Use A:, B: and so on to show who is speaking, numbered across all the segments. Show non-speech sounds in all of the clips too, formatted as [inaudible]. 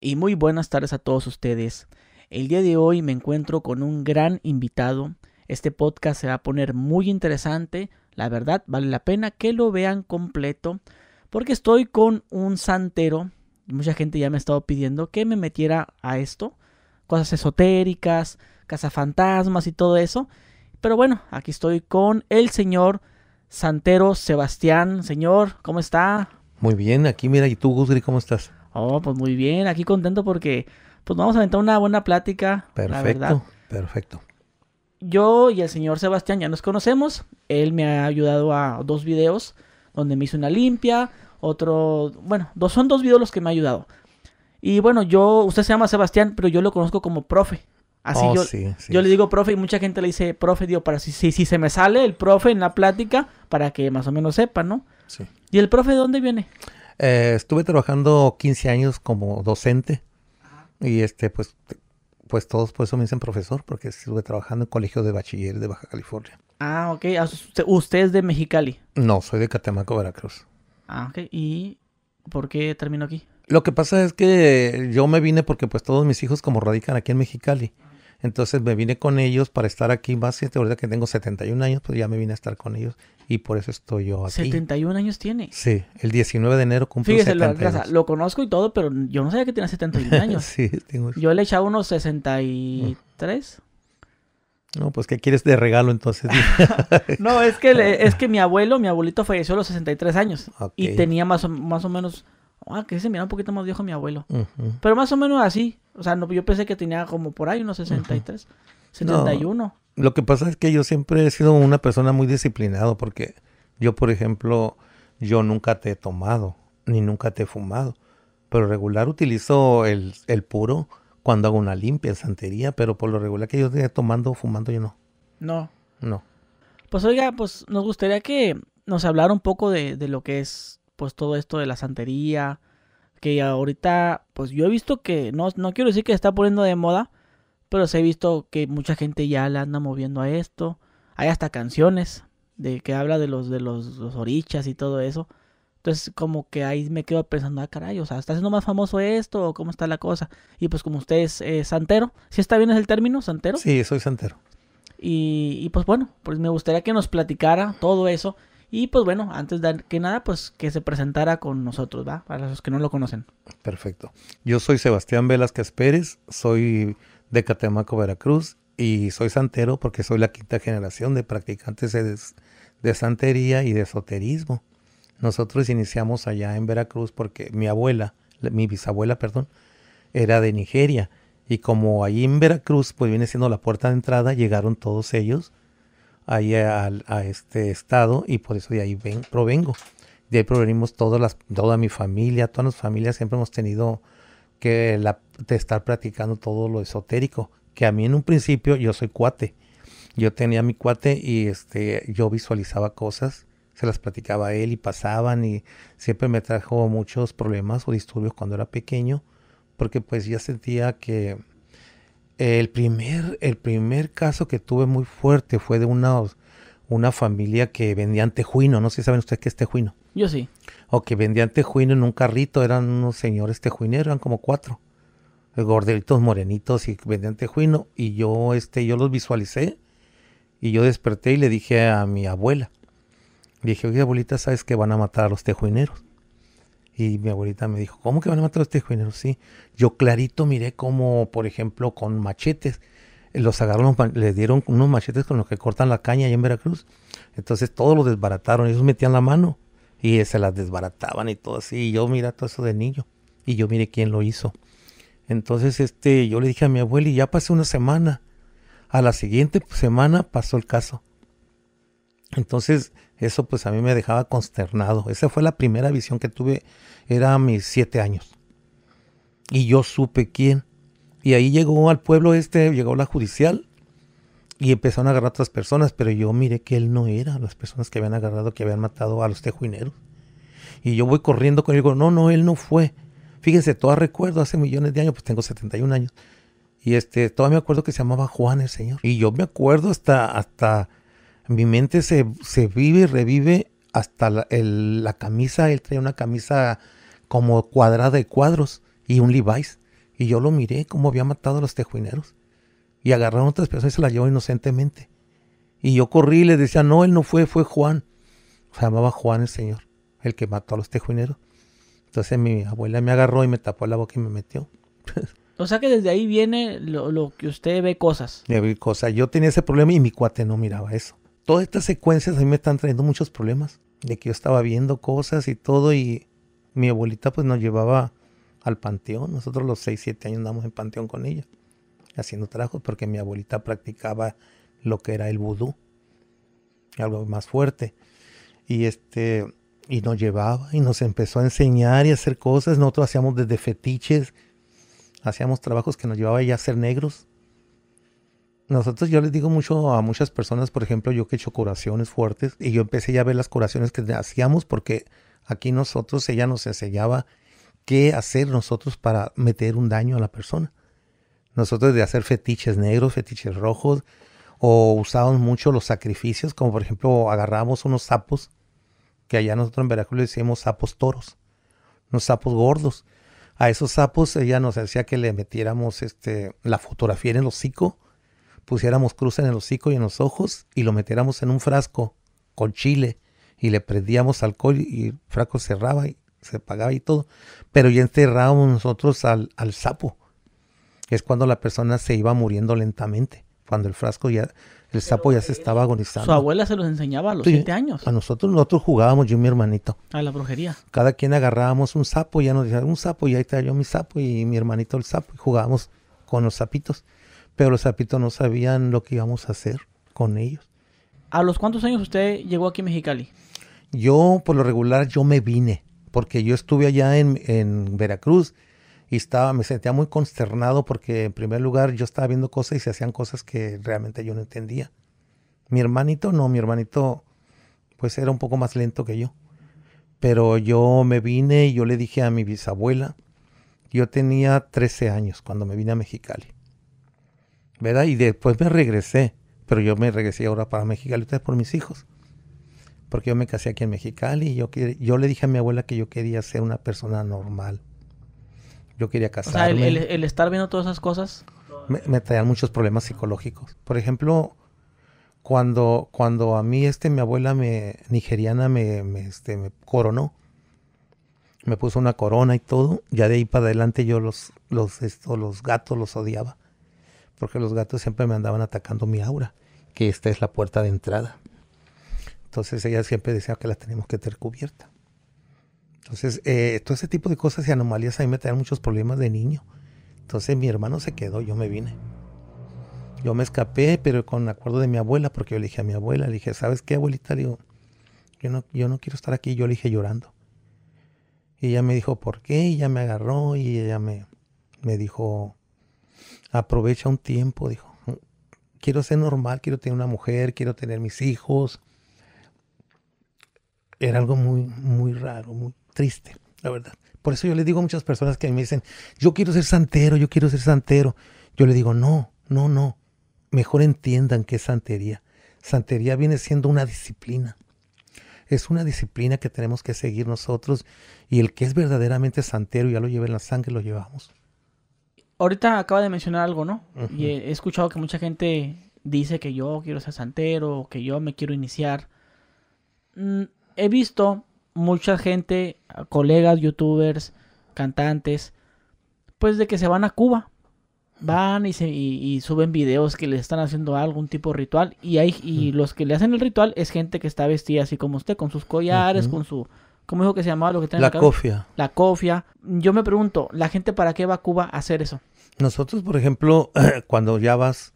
A: y muy buenas tardes a todos ustedes. El día de hoy me encuentro con un gran invitado. Este podcast se va a poner muy interesante. La verdad, vale la pena que lo vean completo. Porque estoy con un santero. Mucha gente ya me ha estado pidiendo que me metiera a esto. Cosas esotéricas, cazafantasmas y todo eso. Pero bueno, aquí estoy con el señor Santero Sebastián. Señor, ¿cómo está?
B: Muy bien, aquí mira, ¿y tú, Gusgri, cómo estás?
A: Oh, pues muy bien, aquí contento porque pues vamos a aventar una buena plática.
B: Perfecto, perfecto.
A: Yo y el señor Sebastián ya nos conocemos. Él me ha ayudado a dos videos donde me hizo una limpia. Otro, bueno, dos, son dos videos los que me ha ayudado. Y bueno, yo, usted se llama Sebastián, pero yo lo conozco como profe. Así
B: Oh,
A: yo,
B: sí, sí,
A: yo le digo profe y mucha gente le dice profe, digo, para si, si, si se me sale el profe en la plática, para que más o menos sepa, ¿no?
B: sí.
A: ¿Y el profe de dónde viene?
B: Eh, estuve trabajando 15 años como docente y este, pues, pues todos por eso me dicen profesor, porque estuve trabajando en colegios de bachiller de Baja California.
A: Ah, ok. Ah, Usted, usted es de Mexicali.
B: No, soy de Catemaco, Veracruz.
A: Ah, ok. ¿Y por qué terminó aquí?
B: Lo que pasa es que yo me vine porque pues todos mis hijos como radican aquí en Mexicali. Entonces me vine con ellos para estar aquí más. y ahorita que tengo 71 años, pues ya me vine a estar con ellos. Y por eso estoy yo aquí.
A: 71 años tiene.
B: Sí, el 19 de enero cumplo
A: Fíjese, lo,
B: 72.
A: lo conozco y todo, pero yo no sabía que tenía 71 [laughs] años.
B: sí, tengo...
A: Yo le echaba unos 63.
B: No, pues ¿qué quieres de regalo entonces? [laughs] [laughs]
A: No, es que, le- es que mi abuelo, mi abuelito falleció a los 63 años. Y tenía más o, más o menos... Ah, que se mira un poquito más viejo mi abuelo. Pero más o menos así. O sea, no, yo pensé que tenía como por ahí unos 63. 71.
B: Lo que pasa es que yo siempre he sido una persona muy disciplinado porque yo, por ejemplo, yo nunca te he tomado ni nunca te he fumado. Pero regular utilizo el, el puro cuando hago una limpia en santería, pero por lo regular que yo esté tomando o fumando yo no.
A: No.
B: No.
A: Pues oiga, pues nos gustaría que nos hablara un poco de, de lo que es pues todo esto de la santería. Que ahorita, pues yo he visto que, no, no quiero decir que se está poniendo de moda, pero sí he visto que mucha gente ya le anda moviendo a esto. Hay hasta canciones de que habla de los de los, los orichas y todo eso. Entonces como que ahí me quedo pensando, ah caray, o sea, ¿está haciendo más famoso esto o cómo está la cosa? Y pues como usted es eh, santero, ¿sí está bien es el término, santero?
B: Sí, soy santero.
A: Y, y, pues bueno, pues me gustaría que nos platicara todo eso. Y pues bueno, antes de que nada, pues que se presentara con nosotros, ¿va? Para los que no lo conocen.
B: Perfecto. Yo soy Sebastián Velázquez Pérez, soy de Catemaco, Veracruz, y soy santero porque soy la quinta generación de practicantes de, de santería y de esoterismo. Nosotros iniciamos allá en Veracruz porque mi abuela, la- mi bisabuela, perdón, era de Nigeria. Y como ahí en Veracruz, pues viene siendo la puerta de entrada, llegaron todos ellos ahí al- a, este estado y por eso de ahí ven, provengo. De ahí provenimos todas las, toda mi familia, todas las familias siempre hemos tenido que la, de estar practicando todo lo esotérico. Que a mí en un principio yo soy cuate. Yo tenía mi cuate y este, yo visualizaba cosas, se las platicaba a él y pasaban y siempre me trajo muchos problemas o disturbios cuando era pequeño porque pues ya sentía que el primer, el primer caso que tuve muy fuerte fue de una, una familia que vendían tejuino. No sé si saben ustedes qué es tejuino.
A: Yo sí.
B: O que vendían tejuino en un carrito. Eran unos señores tejuineros, eran como cuatro. Gordelitos morenitos y vendían tejuino. Y yo, este, yo los visualicé. Y yo desperté y le dije a mi abuela. Le dije, oye abuelita, ¿sabes que van a matar a los tejuineros? Y mi abuelita me dijo, ¿cómo que van a matar a los tejuineros? Sí. Yo clarito miré como, por ejemplo, con machetes. Los agarraron, les dieron unos machetes con los que cortan la caña allá en Veracruz. Entonces todos los desbarataron. Ellos metían la mano y eh, se las desbarataban y todo así. Y yo mira todo eso de niño. Y yo mire quién lo hizo. Entonces este, yo le dije a mi abuela y ya pasé una semana. A la siguiente semana pasó el caso. Entonces, eso pues a mí me dejaba consternado. Esa fue la primera visión que tuve, era mis siete años. Y yo supe quién. Y ahí llegó al pueblo este, llegó la judicial y empezaron a agarrar a otras personas, pero yo miré que él no era las personas que habían agarrado, que habían matado a los tejuineros. Y yo voy corriendo con él y digo, no, no, él no fue. Fíjense, todavía recuerdo hace millones de años, pues tengo 71 años. Y este, todavía me acuerdo que se llamaba Juan el Señor. Y yo me acuerdo hasta, hasta, mi mente se, se vive y revive hasta la, el- la camisa. Él traía una camisa como cuadrada de cuadros y un Levi's. Y yo lo miré cómo había matado a los tejuineros. Y agarraron a otras personas y se las llevó inocentemente. Y yo corrí y le decía, no, él no fue, fue Juan. Se llamaba Juan el Señor, el que mató a los tejuineros. Entonces mi abuela me agarró y me tapó la boca y me metió.
A: O sea que desde ahí viene lo, que usted ve cosas.
B: Ve cosas. Yo tenía ese problema y mi cuate no miraba eso. Todas estas secuencias a mí me están trayendo muchos problemas. De que yo estaba viendo cosas y todo y mi abuelita pues nos llevaba al panteón. Nosotros los 6, 7 años andamos en panteón con ella, haciendo trabajos porque mi abuelita practicaba lo que era el vudú, algo más fuerte. Y este y nos llevaba y nos empezó a enseñar y a hacer cosas. Nosotros hacíamos desde fetiches, hacíamos trabajos que nos llevaba ya a ser negros. Nosotros yo les digo mucho a muchas personas, por ejemplo, yo que he hecho curaciones fuertes y yo empecé ya a ver las curaciones que hacíamos porque aquí nosotros ella nos enseñaba qué hacer nosotros para meter un daño a la persona. Nosotros de hacer fetiches negros, fetiches rojos, o usábamos mucho los sacrificios, como por ejemplo agarrábamos unos sapos, que allá nosotros en Veracruz le decíamos sapos toros, unos sapos gordos. A esos sapos ella nos decía que le metiéramos este, la fotografía en el hocico, pusiéramos cruz en el hocico y en los ojos y lo metiéramos en un frasco con chile y le prendíamos alcohol y el frasco cerraba y se apagaba y todo. Pero ya enterrábamos nosotros al, al sapo. Es cuando la persona se iba muriendo lentamente. Cuando el frasco ya, el sapo ya se estaba agonizando.
A: Su abuela se los enseñaba a los siete años.
B: A nosotros, nosotros jugábamos, yo y mi hermanito.
A: A la brujería.
B: Cada quien agarrábamos un sapo, ya nos decía un sapo, y ahí yo mi sapo y mi hermanito el sapo, y jugábamos con los sapitos. Pero los sapitos no sabían lo que íbamos a hacer con ellos.
A: ¿A los cuántos años usted llegó aquí a Mexicali?
B: Yo, por lo regular, yo me vine porque yo estuve allá en, Veracruz y estaba, me sentía muy consternado porque en primer lugar yo estaba viendo cosas y se hacían cosas que realmente yo no entendía. Mi hermanito no, mi hermanito pues era un poco más lento que yo. Pero yo me vine y yo le dije a mi bisabuela, yo tenía 13 años cuando me vine a Mexicali. ¿Verdad? Y después me regresé, pero yo me regresé ahora para Mexicali, ustedes por mis hijos porque yo me casé aquí en Mexicali y yo, yo le dije a mi abuela que yo quería ser una persona normal. Yo quería casarme.
A: O sea, el, estar viendo todas esas cosas.
B: Me, traían muchos problemas psicológicos. Por ejemplo, cuando, cuando a mí este, mi abuela me, nigeriana me, me, este, me coronó, me puso una corona y todo, ya de ahí para adelante yo los, los, esto, los gatos los odiaba, porque los gatos siempre me andaban atacando mi aura, que esta es la puerta de entrada. Entonces ella siempre decía que la tenemos que tener cubierta. Entonces, eh, todo ese tipo de cosas y anomalías a mí me traían muchos problemas de niño. Entonces mi hermano se quedó, yo me vine. Yo me escapé, pero con acuerdo de mi abuela, porque yo le dije a mi abuela, le dije, ¿sabes qué, abuelita? Le digo, yo no, yo no quiero estar aquí. Yo le dije llorando. Y ella me dijo, ¿por qué? Y ella me agarró y ella me, me dijo, aprovecha un tiempo, dijo. Quiero ser normal, quiero tener una mujer, quiero tener mis hijos, era algo muy, muy raro, muy triste, la verdad. Por eso yo le digo a muchas personas que me dicen, yo quiero ser santero, yo quiero ser santero. Yo le digo, no, no, no. Mejor entiendan qué es santería. Santería viene siendo una disciplina. Es una disciplina que tenemos que seguir nosotros y el que es verdaderamente santero ya lo lleva en la sangre, lo llevamos.
A: Ahorita acaba de mencionar algo, ¿no? Y he escuchado que mucha gente dice que yo quiero ser santero, que yo me quiero iniciar. He visto mucha gente, colegas, youtubers, cantantes, pues de que se van a Cuba. Van y, se, y, suben videos que le están haciendo algún tipo de ritual. Y, hay, y los que le hacen el ritual es gente que está vestida así como usted, con sus collares, con su... ¿Cómo dijo que se llamaba lo que
B: tiene La cofia.
A: La cofia. Yo me pregunto, ¿la gente para qué va a Cuba a hacer eso?
B: Nosotros, por ejemplo, [clears throat] cuando ya vas,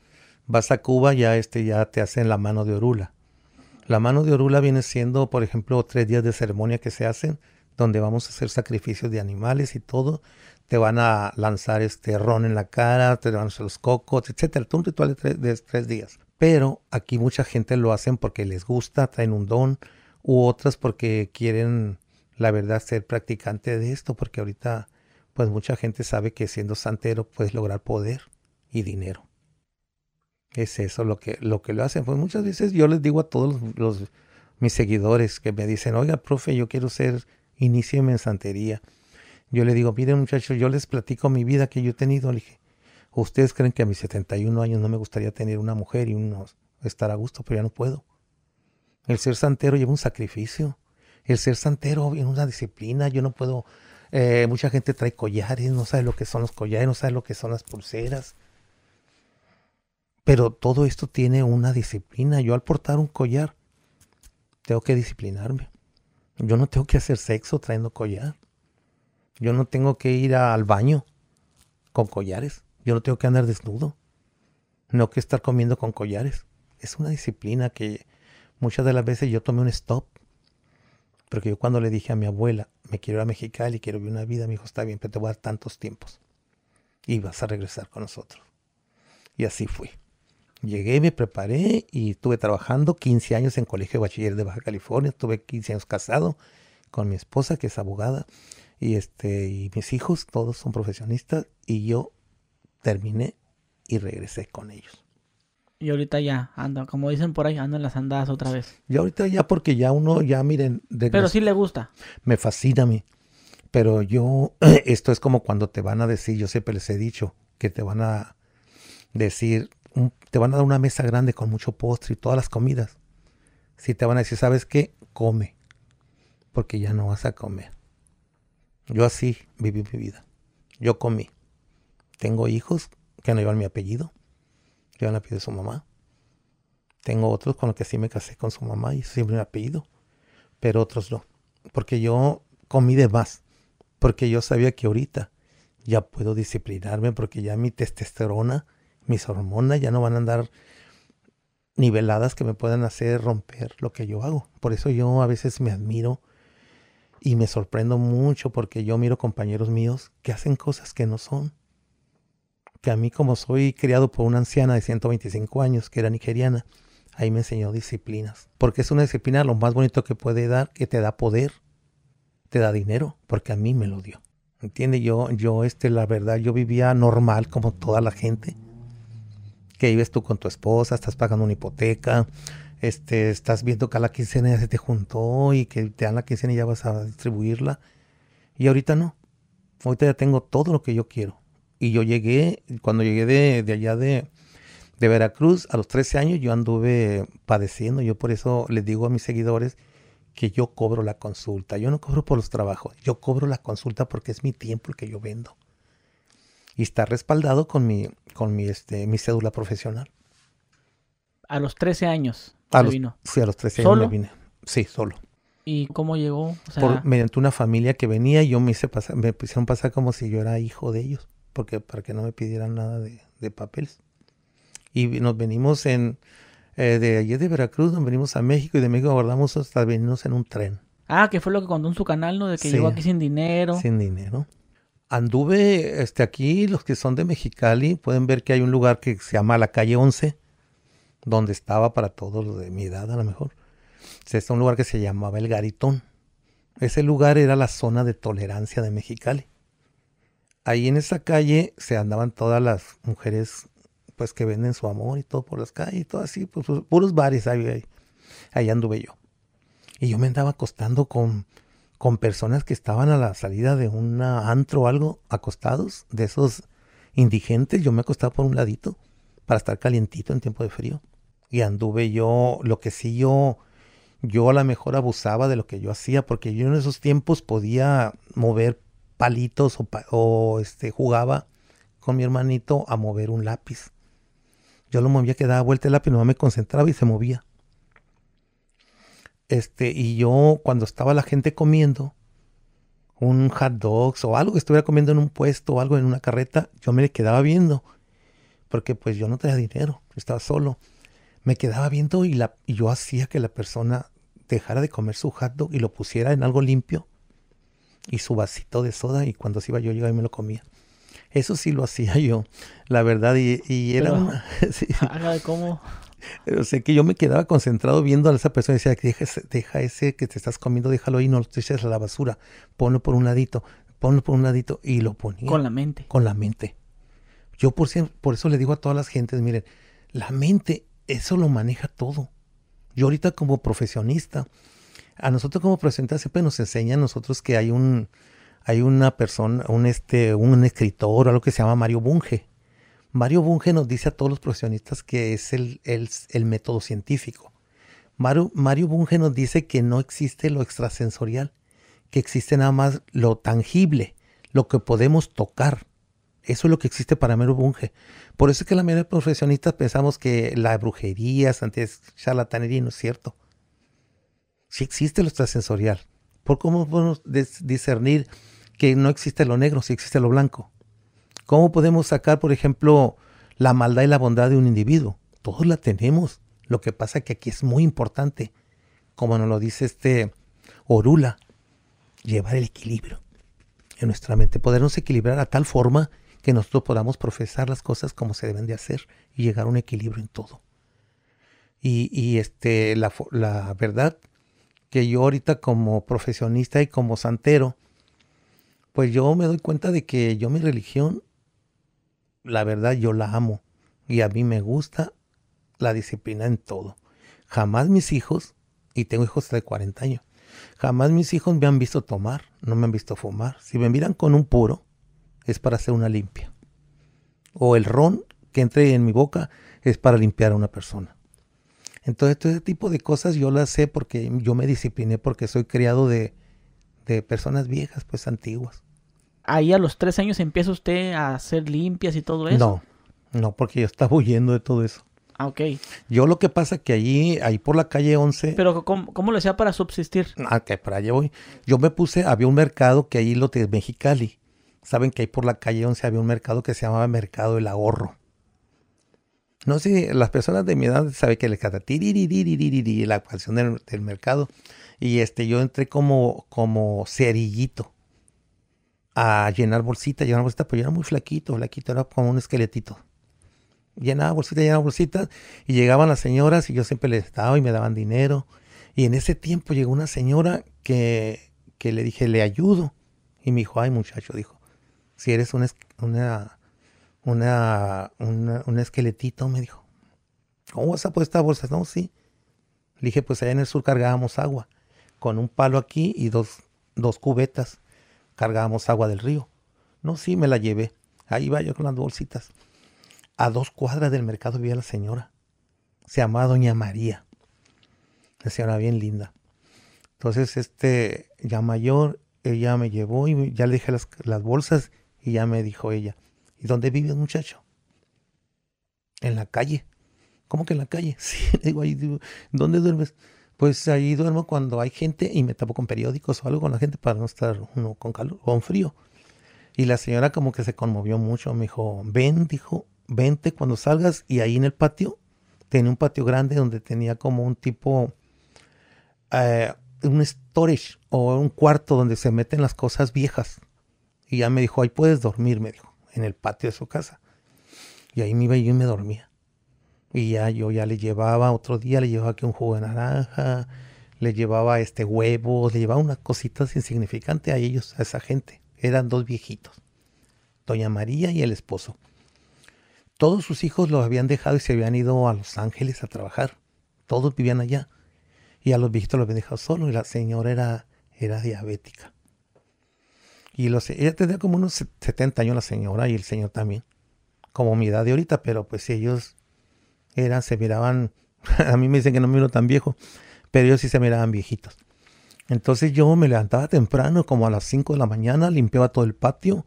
B: vas a Cuba, ya este ya te hacen la mano de orula. La mano de Orula viene siendo, por ejemplo, tres días de ceremonia que se hacen, donde vamos a hacer sacrificios de animales y todo. Te van a lanzar este ron en la cara, te van a hacer los cocos, etcétera. un ritual de tres, tres días. Pero aquí mucha gente lo hacen porque les gusta, traen un don, u otras porque quieren, la verdad, ser practicante de esto, porque ahorita, pues mucha gente sabe que siendo santero puedes lograr poder y dinero. Es eso lo que, lo que lo hacen. Pues muchas veces yo les digo a todos los, mis seguidores que me dicen, oiga, profe, yo quiero ser, inícieme en santería. Yo le digo, miren muchachos, yo les platico mi vida que yo he tenido. Le dije, ustedes creen que a mis 71 años no me gustaría tener una mujer y unos, estar a gusto, pero ya no puedo. El ser santero lleva un sacrificio. El ser santero viene una disciplina. Yo no puedo. eh, mucha gente trae collares, no sabe lo que son los collares, no sabe lo que son las pulseras. Pero todo esto tiene una disciplina. Yo al portar un collar, tengo que disciplinarme. Yo no tengo que hacer sexo trayendo collar. Yo no tengo que ir al baño con collares. Yo no tengo que andar desnudo. No que estar comiendo con collares. Es una disciplina que muchas de las veces yo tomé un stop. Porque yo cuando le dije a mi abuela, me quiero ir a Mexicali, quiero vivir una vida, me dijo, está bien, pero te voy a dar tantos tiempos. Y vas a regresar con nosotros. Y así fui. Llegué, me preparé y estuve trabajando 15 años en Colegio de Bachiller de Baja California. Estuve 15 años casado con mi esposa, que es abogada, y, este, y mis hijos, todos son profesionistas, y yo terminé y regresé con ellos.
A: Y ahorita ya anda, como dicen por ahí, anda en las andadas otra vez.
B: Y ahorita ya porque ya uno, ya miren,
A: Pero sí le gusta.
B: me fascina a mí. Pero yo, [clears throat] esto es como cuando te van a decir, yo siempre les he dicho, que te van a decir, te van a dar una mesa grande con mucho postre y todas las comidas. Si te van a decir, ¿sabes qué? Come. Porque ya no vas a comer. Yo así viví mi vida. Yo comí. Tengo hijos que no llevan mi apellido. Llevan el apellido de su mamá. Tengo otros con los que sí me casé con su mamá y siempre mi apellido. Pero otros no. Porque yo comí de más. Porque yo sabía que ahorita ya puedo disciplinarme porque ya mi testosterona, mis hormonas ya no van a andar niveladas que me puedan hacer romper lo que yo hago. Por eso yo a veces me admiro y me sorprendo mucho porque yo miro compañeros míos que hacen cosas que no son. Que a mí como soy criado por una anciana de 125 años que era nigeriana, ahí me enseñó disciplinas. Porque es una disciplina lo más bonito que puede dar, que te da poder, te da dinero, porque a mí me lo dio. ¿Entiendes? Yo, yo, este, la verdad, yo vivía normal como toda la gente. Que vives tú con tu esposa, estás pagando una hipoteca, este, estás viendo que a la quincena ya se te juntó y que te dan la quincena y ya vas a distribuirla. Y ahorita no. Ahorita ya tengo todo lo que yo quiero. Y yo llegué, cuando llegué de, de allá de, de Veracruz, a los 13 años yo anduve padeciendo. Yo por eso les digo a mis seguidores que yo cobro la consulta. Yo no cobro por los trabajos, yo cobro la consulta porque es mi tiempo el que yo vendo. Y está respaldado con mi, con mi, este, mi cédula profesional.
A: A los 13 años
B: A los,
A: vino.
B: sí, a los 13
A: ¿Solo?
B: años me vine. Sí, solo.
A: ¿Y cómo llegó? O sea,
B: Por, mediante una familia que venía y yo me hice pasar, me hicieron pasar como si yo era hijo de ellos, porque para que no me pidieran nada de, de papeles. Y nos venimos en, eh, de allí de Veracruz, nos venimos a México y de México guardamos hasta venirnos en un tren.
A: Ah, que fue lo que contó en su canal, ¿no? De que
B: Sí.
A: llegó aquí sin dinero.
B: Sin dinero. Anduve, este, aquí, los que son de Mexicali, pueden ver que hay un lugar que se llama la calle 11, donde estaba para todos los de mi edad a lo mejor. Es un lugar que se llamaba El Garitón. Ese lugar era la zona de tolerancia de Mexicali. Ahí en esa calle se andaban todas las mujeres pues que venden su amor y todo por las calles y todo así, pues, puros bares ahí, ahí anduve yo. Y yo me andaba acostando con, con personas que estaban a la salida de un antro o algo, acostados, de esos indigentes. Yo me acostaba por un ladito para estar calientito en tiempo de frío. Y anduve yo, lo que sí yo, yo a lo mejor abusaba de lo que yo hacía, porque yo en esos tiempos podía mover palitos o, o, este, jugaba con mi hermanito a mover un lápiz. Yo lo movía que daba vuelta el lápiz, no me concentraba y se movía. Este, y yo cuando estaba la gente comiendo un hot dogs o algo que estuviera comiendo en un puesto o algo en una carreta, yo me le quedaba viendo. Porque pues yo no tenía dinero, estaba solo. Me quedaba viendo y, la, y yo hacía que la persona dejara de comer su hot dog y lo pusiera en algo limpio y su vasito de soda y cuando se iba yo llegaba y me lo comía. Eso sí lo hacía [laughs] yo, la verdad, y, y era
A: Pero-
B: una... [laughs] sí.
A: Cómo.
B: Pero sé que yo me quedaba concentrado viendo a esa persona y decía, deja ese, deja ese que te estás comiendo, déjalo ahí, no lo eches a la basura, ponlo por un ladito, ponlo por un ladito, y lo ponía
A: Con la mente.
B: con la mente. Yo por, por eso le digo a todas las gentes, miren, la mente, eso lo maneja todo. Yo ahorita como profesionista, a nosotros como profesionistas siempre nos enseñan a nosotros que hay un, hay una persona, un, este, un escritor o algo que se llama Mario Bunge. Mario Bunge nos dice a todos los profesionistas que es el, el, método científico. Mario, Bunge nos dice que no existe lo extrasensorial, que existe nada más lo tangible, lo que podemos tocar. Eso es lo que existe para Mario Bunge. Por eso es que la mayoría de profesionistas pensamos que la brujería, antes charlatanería, no es cierto. Sí existe lo extrasensorial. ¿Por cómo podemos discernir que no existe lo negro, si existe lo blanco. ¿Cómo podemos sacar, por ejemplo, la maldad y la bondad de un individuo? Todos la tenemos. Lo que pasa que aquí es muy importante, como nos lo dice este Orula, llevar el equilibrio en nuestra mente, podernos equilibrar a tal forma que nosotros podamos profesar las cosas como se deben de hacer y llegar a un equilibrio en todo. Y, este, la, la verdad que yo ahorita como profesionista y como santero, pues yo me doy cuenta de que yo mi religión, la verdad yo la amo y a mí me gusta la disciplina en todo. Jamás mis hijos, y tengo hijos de 40 años, jamás mis hijos me han visto tomar, no me han visto fumar. Si me miran con un puro, es para hacer una limpia. O el ron que entre en mi boca es para limpiar a una persona. Entonces, todo ese tipo de cosas yo las sé porque yo me discipliné, porque soy criado de, de personas viejas, pues antiguas
A: ahí a los tres años empieza usted a hacer limpias y todo eso.
B: No, no, porque yo estaba huyendo de todo eso.
A: Ah, ok.
B: Yo lo que pasa que allí, ahí por la calle 11...
A: Pero ¿cómo, cómo lo hacía para subsistir?
B: Ah, que para allá voy. Yo me puse, había un mercado que ahí lo de Mexicali. Saben que ahí por la calle 11 había un mercado que se llamaba Mercado del Ahorro. No sé, las personas de mi edad saben que le canta la canción del, del mercado. Y este, yo entré como, como cerillito a llenar bolsita, llenar bolsita, pero yo era muy flaquito, flaquito, era como un esqueletito. Llenaba bolsita, llenaba bolsita, y llegaban las señoras y yo siempre les daba y me daban dinero. Y en ese tiempo llegó una señora que, que le dije, le ayudo. Y me dijo, ay muchacho, dijo, si eres un, una, una, un esqueletito, me dijo, ¿cómo vas a poner esta bolsa? No, sí. Le dije, pues allá en el sur cargábamos agua, con un palo aquí y dos, dos cubetas cargábamos agua del río. No, sí, me la llevé. Ahí iba yo con las bolsitas. A dos cuadras del mercado vivía la señora. Se llamaba Doña María. La señora bien linda. Entonces, este, ya mayor, ella me llevó y ya le dije las, las bolsas y ya me dijo ella, ¿y dónde vive muchacho? En la calle. ¿Cómo que en la calle? [laughs] Sí, digo, ahí, ¿dónde duermes? Pues ahí duermo cuando hay gente y me tapo con periódicos o algo con la gente para no estar uno con calor o con frío. Y la señora como que se conmovió mucho, me dijo, ven, dijo, vente cuando salgas y ahí en el patio, tenía un patio grande donde tenía como un tipo, eh, un storage o un cuarto donde se meten las cosas viejas. Y ya me dijo, ahí puedes dormir, me dijo, en el patio de su casa. Y ahí me iba yo y me dormía. Y ya yo ya le llevaba, otro día le llevaba aquí un jugo de naranja, le llevaba este huevos, le llevaba unas cositas insignificantes a ellos, a esa gente. Eran dos viejitos, doña María y el esposo. Todos sus hijos los habían dejado y se habían ido a Los Ángeles a trabajar. Todos vivían allá. Y a los viejitos los habían dejado solos y la señora era, era diabética. Y los, ella tenía como unos 70 años la señora y el señor también. Como mi edad de ahorita, pero pues ellos eran, se miraban, [laughs] a mí me dicen que no me miro tan viejo, pero ellos sí se miraban viejitos. Entonces yo me levantaba temprano, como a las 5 de la mañana, limpiaba todo el patio,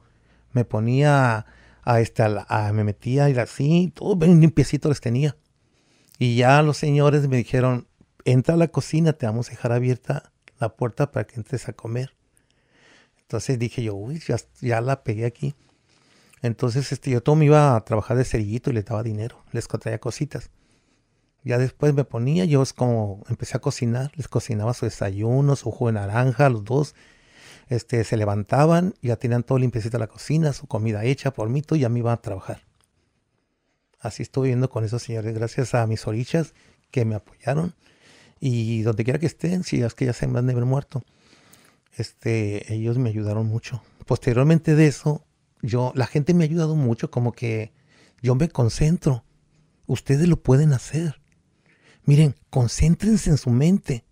B: me ponía a, este, a, me metía y así, todo bien limpiecito les tenía. Y ya los señores me dijeron, entra a la cocina, te vamos a dejar abierta la puerta para que entres a comer. Entonces dije yo, uy, ya, ya la pegué aquí. Entonces, este, yo todo me iba a trabajar de cerillito y le daba dinero, les traía cositas. Ya después me ponía, yo es como empecé a cocinar, les cocinaba su desayuno, su jugo de naranja, los dos. Este, se levantaban, ya tenían todo limpiecito la cocina, su comida hecha por mí, y ya me iba a trabajar. Así estuve viviendo con esos señores, gracias a mis orichas que me apoyaron. Y donde quiera que estén, si es que ya se me han de haber muerto, este, ellos me ayudaron mucho. Posteriormente de eso, yo, la gente me ha ayudado mucho, como que yo me concentro. Ustedes lo pueden hacer. Miren, concéntrense en su mente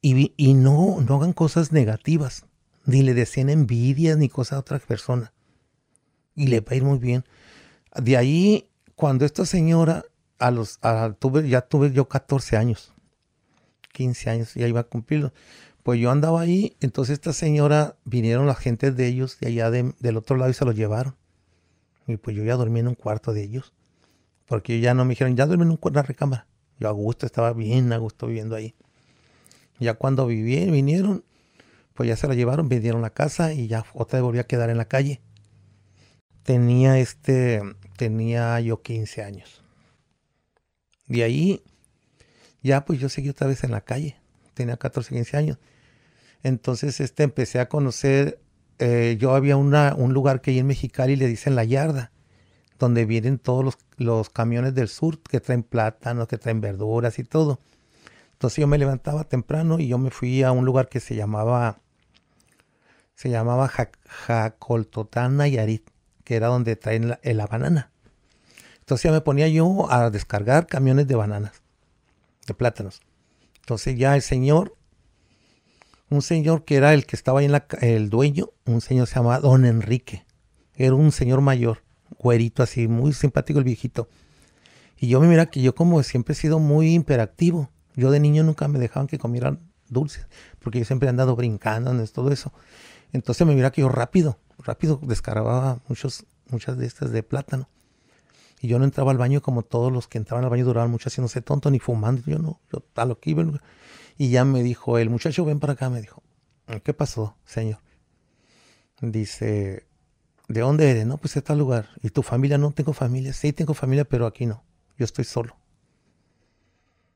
B: y, y no, no hagan cosas negativas. ni le decían envidias ni cosas a otra persona. Y le va a ir muy bien. De ahí, cuando esta señora, a los, tuve, ya tuve yo 14 años, 15 años, ya iba a cumplirlo. Pues yo andaba ahí, entonces esta señora, vinieron las gentes de ellos de allá del otro lado y se los llevaron. Y pues yo ya dormí en un cuarto de ellos. Porque ya no me dijeron, ya duerme en una recámara. Yo a gusto, estaba bien a gusto viviendo ahí. Ya cuando viví, vinieron, pues ya se la llevaron, vendieron la casa y ya otra vez volví a quedar en la calle. Tenía este, tenía yo 15 años. De ahí, ya pues yo seguí otra vez en la calle. Tenía 14, 15 años. Entonces este, empecé a conocer, eh, yo había una, un lugar que hay en Mexicali le dicen La Yarda donde vienen todos los, camiones del sur que traen plátanos, que traen verduras y todo. Entonces yo me levantaba temprano y yo me fui a un lugar que se llamaba, se llamaba Jacoltotán Nayarit, que era donde traen la, la, banana. Entonces ya me ponía yo a descargar camiones de bananas, de plátanos. Entonces ya el señor, un señor que era el que estaba ahí en la, el dueño, un señor se llamaba Don Enrique, era un señor mayor güerito así, muy simpático el viejito. Y yo me mira que yo como siempre he sido muy imperactivo. Yo de niño nunca me dejaban que comieran dulces, porque yo siempre he andado brincando en todo eso. Entonces me mira que yo rápido, rápido descargaba muchos, muchas de estas de plátano. Y yo no entraba al baño como todos los que entraban al baño duraban mucho haciéndose tonto ni fumando. Yo no, yo a lo que iba. Y ya me dijo, el muchacho ven para acá, me dijo, ¿qué pasó, señor? Dice, ¿De dónde eres? No, pues está tal lugar. ¿Y tu familia? No tengo familia. Sí, tengo familia, pero aquí no. Yo estoy solo.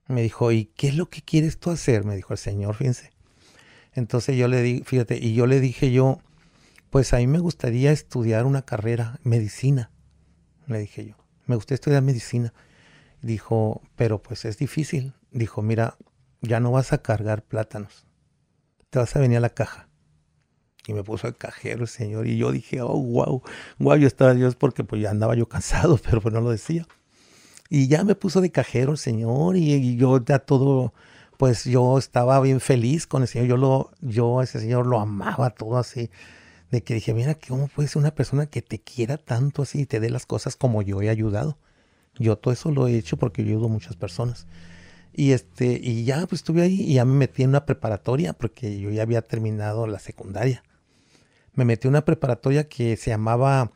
B: Me dijo, ¿y qué es lo que quieres tú hacer? Me dijo el Señor, fíjense. Entonces yo le di, fíjate, y yo le dije yo, pues a mí me gustaría estudiar una carrera, medicina. Le dije yo, me gustaría estudiar medicina. Dijo, pero pues es difícil. Dijo, mira, ya no vas a cargar plátanos. Te vas a venir a la caja y me puso el cajero señor y yo dije, oh, wow, wow, yo estaba Dios porque pues ya andaba yo cansado, [laughs] pero pues no lo decía. Y ya me puso de cajero el señor y, yo ya todo, pues yo estaba bien feliz con el señor, yo lo, yo a ese señor lo amaba todo así, de que dije, mira, ¿cómo puede ser una persona que te quiera tanto así y te dé las cosas como yo he ayudado? Yo todo eso lo he hecho porque yo ayudo a muchas personas. Y este, y ya pues estuve ahí y ya me metí en una preparatoria porque yo ya había terminado la secundaria me metí en una preparatoria que se llamaba,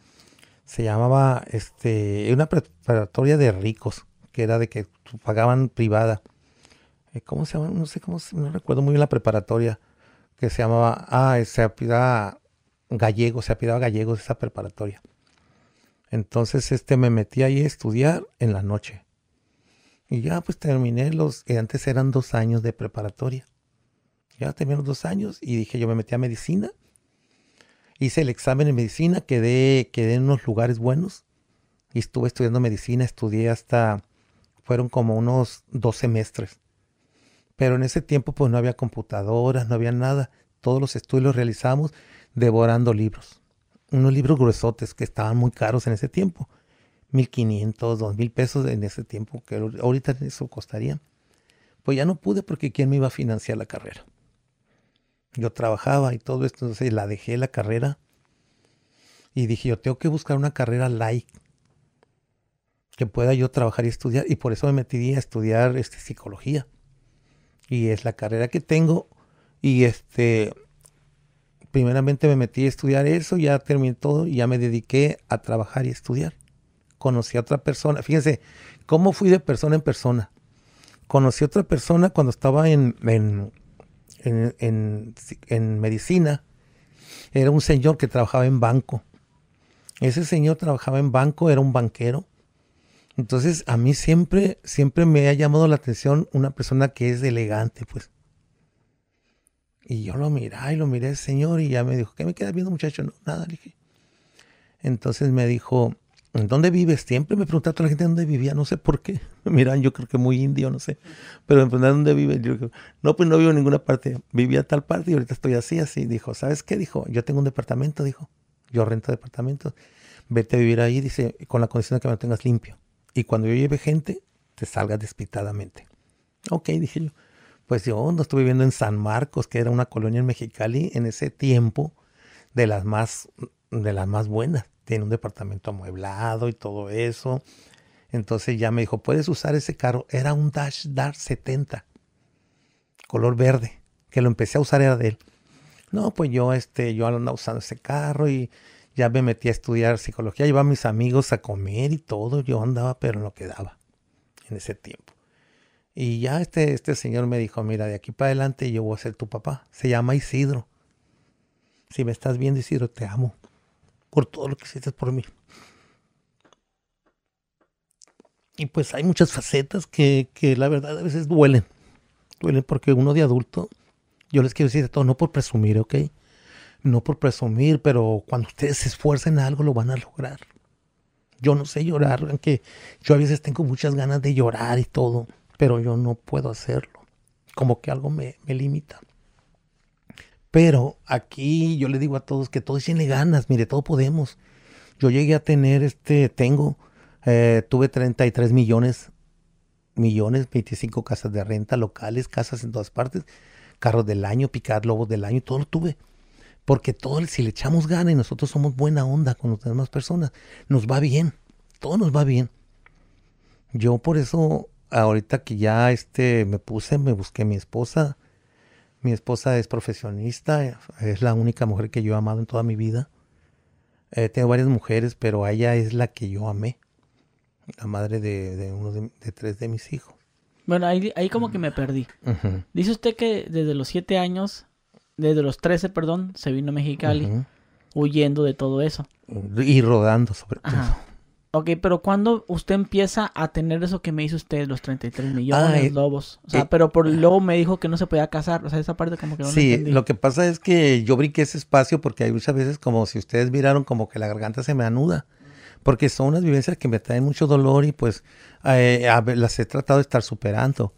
B: se llamaba, este, una preparatoria de ricos, que era de que pagaban privada. Eh, ¿Cómo se llama? No sé cómo, no recuerdo muy bien la preparatoria, que se llamaba, ah, se apidaba gallego, se apidaba gallegos esa preparatoria. Entonces, este, me metí ahí a estudiar en la noche. Y ya pues terminé los, antes eran dos años de preparatoria. Ya terminé los dos años y dije, yo me metí a medicina hice el examen en medicina, quedé, quedé en unos lugares buenos y estuve estudiando medicina, estudié hasta, fueron como unos dos semestres. Pero en ese tiempo pues no había computadoras, no había nada. Todos los estudios los realizamos devorando libros. Unos libros gruesotes que estaban muy caros en ese tiempo. 1500, 2000 pesos en ese tiempo, que ahorita eso costaría. Pues ya no pude porque ¿quién me iba a financiar la carrera? Yo trabajaba y todo esto, entonces la dejé la carrera y dije, yo tengo que buscar una carrera light que pueda yo trabajar y estudiar y por eso me metí a estudiar este, psicología. Y es la carrera que tengo y este primeramente me metí a estudiar eso, ya terminé todo y ya me dediqué a trabajar y estudiar. Conocí a otra persona, fíjense cómo fui de persona en persona. Conocí a otra persona cuando estaba en en, medicina, era un señor que trabajaba en banco. Ese señor trabajaba en banco, era un banquero. Entonces a mí siempre, siempre me ha llamado la atención una persona que es elegante, pues. Y yo lo miré y lo miré señor y ya me dijo, ¿qué me queda viendo muchacho? No, nada, dije. Entonces me dijo, ¿En dónde vives? Siempre me preguntaba a toda la gente dónde vivía, no sé por qué. [laughs] Miran, yo creo que muy indio, no sé. Pero me preguntaban dónde vive. Yo no, pues no vivo en ninguna parte. Vivía tal parte y ahorita estoy así, así. Dijo, ¿sabes qué? Dijo, yo tengo un departamento, dijo. Yo rento departamentos. Vete a vivir ahí, dice, con la condición de que me tengas limpio. Y cuando yo lleve gente, te salgas despitadamente. Ok, dije yo. Pues yo no estuve viviendo en San Marcos, que era una colonia en Mexicali en ese tiempo de las más, de las más buenas. Tiene un departamento amueblado y todo eso. Entonces ya me dijo, puedes usar ese carro. Era un Dash Dart 70, color verde, que lo empecé a usar era de él. No, pues yo, este, yo andaba usando ese carro y ya me metí a estudiar psicología, llevaba a mis amigos a comer y todo. Yo andaba, pero no quedaba en ese tiempo. Y ya este, este señor me dijo, mira, de aquí para adelante yo voy a ser tu papá. Se llama Isidro. Si me estás viendo, Isidro, te amo. Por todo lo que hiciste por mí. Y pues hay muchas facetas que, que la verdad a veces duelen. Duelen porque uno de adulto, yo les quiero decir de todo, no por presumir, ¿ok? No por presumir, pero cuando ustedes se esfuercen en algo lo van a lograr. Yo no sé llorar, aunque yo a veces tengo muchas ganas de llorar y todo, pero yo no puedo hacerlo. Como que algo me, me limita. Pero aquí yo le digo a todos que todos tienen ganas, mire, todo podemos. Yo llegué a tener este, tengo eh, tuve 33 millones, millones, 25 casas de renta locales, casas en todas partes, carros del año, picar lobos del año, todo lo tuve. Porque todo, si le echamos gana y nosotros somos buena onda con las demás personas, nos va bien, todo nos va bien. Yo por eso, ahorita que ya este, me puse, me busqué mi esposa. Mi esposa es profesionista, es la única mujer que yo he amado en toda mi vida. Eh, tengo varias mujeres, pero ella es la que yo amé la madre de, uno de, tres de mis hijos.
A: Bueno, ahí, ahí como que me perdí. Dice usted que desde los siete años, desde los trece, perdón, se vino a Mexicali huyendo de todo eso.
B: Y rodando sobre todo.
A: Ok, pero ¿cuándo usted empieza a tener eso que me dice usted, los 33 millones, lobos? O sea, eh, pero por el lobo me dijo que no se podía casar. O sea, esa parte como que no
B: Sí, lo que pasa es que yo brinqué ese espacio porque hay muchas veces como si ustedes miraron como que la garganta se me anuda porque son unas vivencias que me traen mucho dolor y pues eh, las he tratado de estar superando,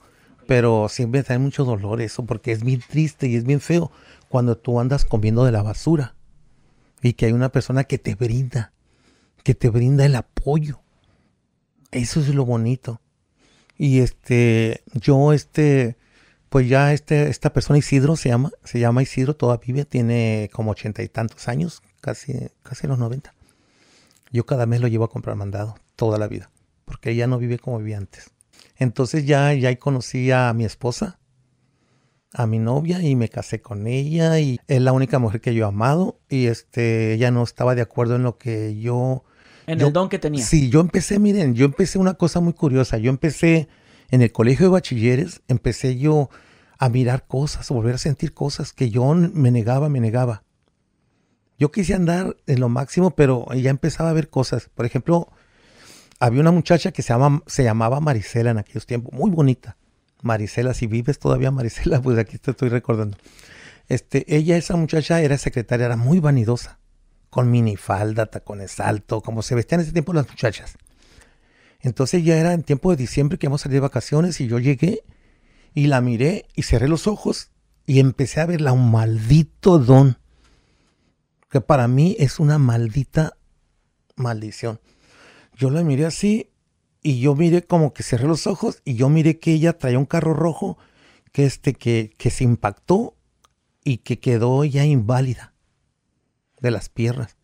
B: pero siempre me traen mucho dolor eso, porque es bien triste y es bien feo cuando tú andas comiendo de la basura y que hay una persona que te brinda, que te brinda el apoyo. Eso es lo bonito. Y este, yo este, pues ya este, esta persona Isidro se llama, se llama Isidro, todavía tiene como ochenta y tantos años, casi, casi los noventa. Yo cada mes lo llevo a comprar mandado, toda la vida, porque ella no vive como vivía antes. Entonces ya, ya conocí a mi esposa, a mi novia y me casé con ella y es la única mujer que yo he amado y este, ella no estaba de acuerdo en lo que yo...
A: En el don que tenía.
B: Sí, yo empecé, miren, yo empecé una cosa muy curiosa, yo empecé en el colegio de bachilleres, empecé yo a mirar cosas, a volver a sentir cosas que yo me negaba, me negaba. Yo quise andar en lo máximo, pero ya empezaba a ver cosas. Por ejemplo, había una muchacha que se, llama, se llamaba Marisela en aquellos tiempos, muy bonita. Marisela, si vives todavía Marisela, [laughs] pues aquí te estoy recordando. Este, ella, esa muchacha, era secretaria, era muy vanidosa, con minifalda, tacones alto, como se vestían en ese tiempo las muchachas. Entonces ya era en tiempo de diciembre que íbamos a salir de vacaciones y yo llegué y la miré y cerré los ojos y empecé a verla un maldito don que para mí es una maldita maldición. Yo la miré así y yo miré como que cerré los ojos y yo miré que ella traía un carro rojo que, este, que, que se impactó y que quedó ya inválida de las piernas.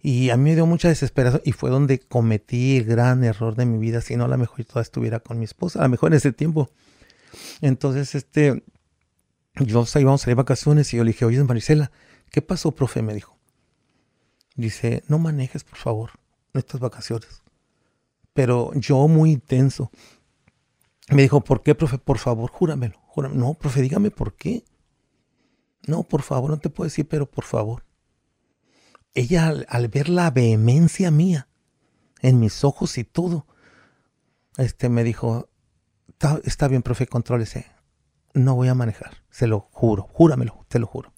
B: Y a mí me dio mucha desesperación y fue donde cometí el gran error de mi vida. Si no, a lo mejor todavía estuviera con mi esposa, a lo mejor en ese tiempo. Entonces, este, yo íbamos a de vacaciones y yo le dije, oye, Marisela, ¿Qué pasó, profe? Me dijo. Dice, no manejes, por favor, en estas vacaciones. Pero yo muy intenso. Me dijo, ¿por qué, profe? Por favor, júramelo. júramelo. No, profe, dígame por qué. No, por favor, no te puedo decir, pero por favor. Ella al, ver la vehemencia mía en mis ojos y todo, este me dijo, está, está bien, profe, contrólese. No voy a manejar, se lo juro, júramelo, te lo juro.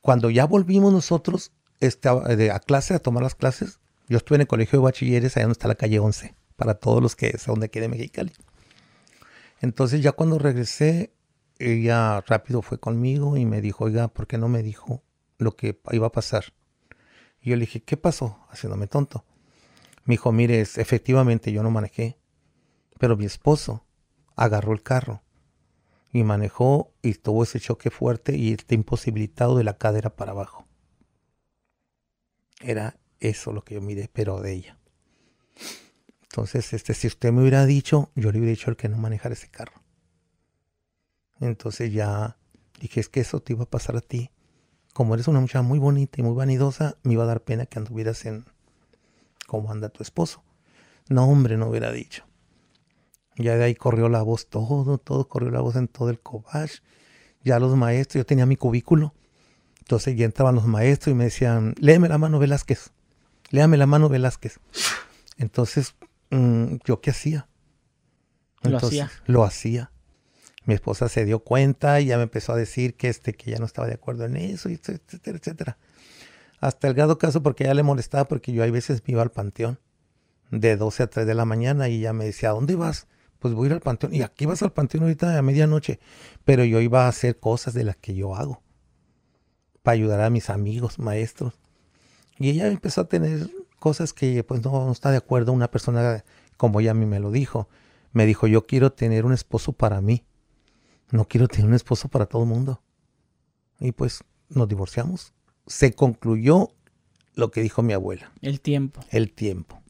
B: Cuando ya volvimos nosotros este, a, clase, a tomar las clases, yo estuve en el colegio de bachilleres, allá donde está la calle 11, para todos los que son de aquí de Mexicali. Entonces ya cuando regresé, ella rápido fue conmigo y me dijo, oiga, ¿por qué no me dijo lo que iba a pasar? Y yo le dije, ¿qué pasó? Haciéndome tonto. Me dijo, mire, efectivamente yo no manejé, pero mi esposo agarró el carro Y manejó y tuvo ese choque fuerte y está imposibilitado de la cadera para abajo. Era eso lo que yo miré, pero de ella. Entonces, este, si usted me hubiera dicho, yo le hubiera dicho al que no manejara ese carro. Entonces ya dije, es que eso te iba a pasar a ti. Como eres una muchacha muy bonita y muy vanidosa, me iba a dar pena que anduvieras en cómo anda tu esposo. No, hombre, no hubiera dicho. Ya de ahí corrió la voz todo, todo corrió la voz en todo el cobach. Ya los maestros, yo tenía mi cubículo. Entonces ya entraban los maestros y me decían, léeme la mano Velázquez, léame la mano Velázquez. Entonces, mm, ¿yo qué hacía?
A: Lo hacía.
B: Lo hacía. Mi esposa se dio cuenta y ya me empezó a decir que este, que ya no estaba de acuerdo en eso, etcétera, etcétera. Hasta el grado caso porque ya le molestaba porque yo hay veces me iba al panteón de 12 a 3 de la mañana y ella me decía, ¿a dónde vas? Pues voy a ir al panteón. Y aquí vas al panteón ahorita a medianoche. Pero yo iba a hacer cosas de las que yo hago. Para ayudar a mis amigos, maestros. Y ella empezó a tener cosas que pues no, no está de acuerdo. Una persona, como ella a mí me lo dijo, me dijo, yo quiero tener un esposo para mí. No quiero tener un esposo para todo el mundo. Y pues nos divorciamos. Se concluyó lo que dijo mi abuela.
A: El tiempo.
B: El tiempo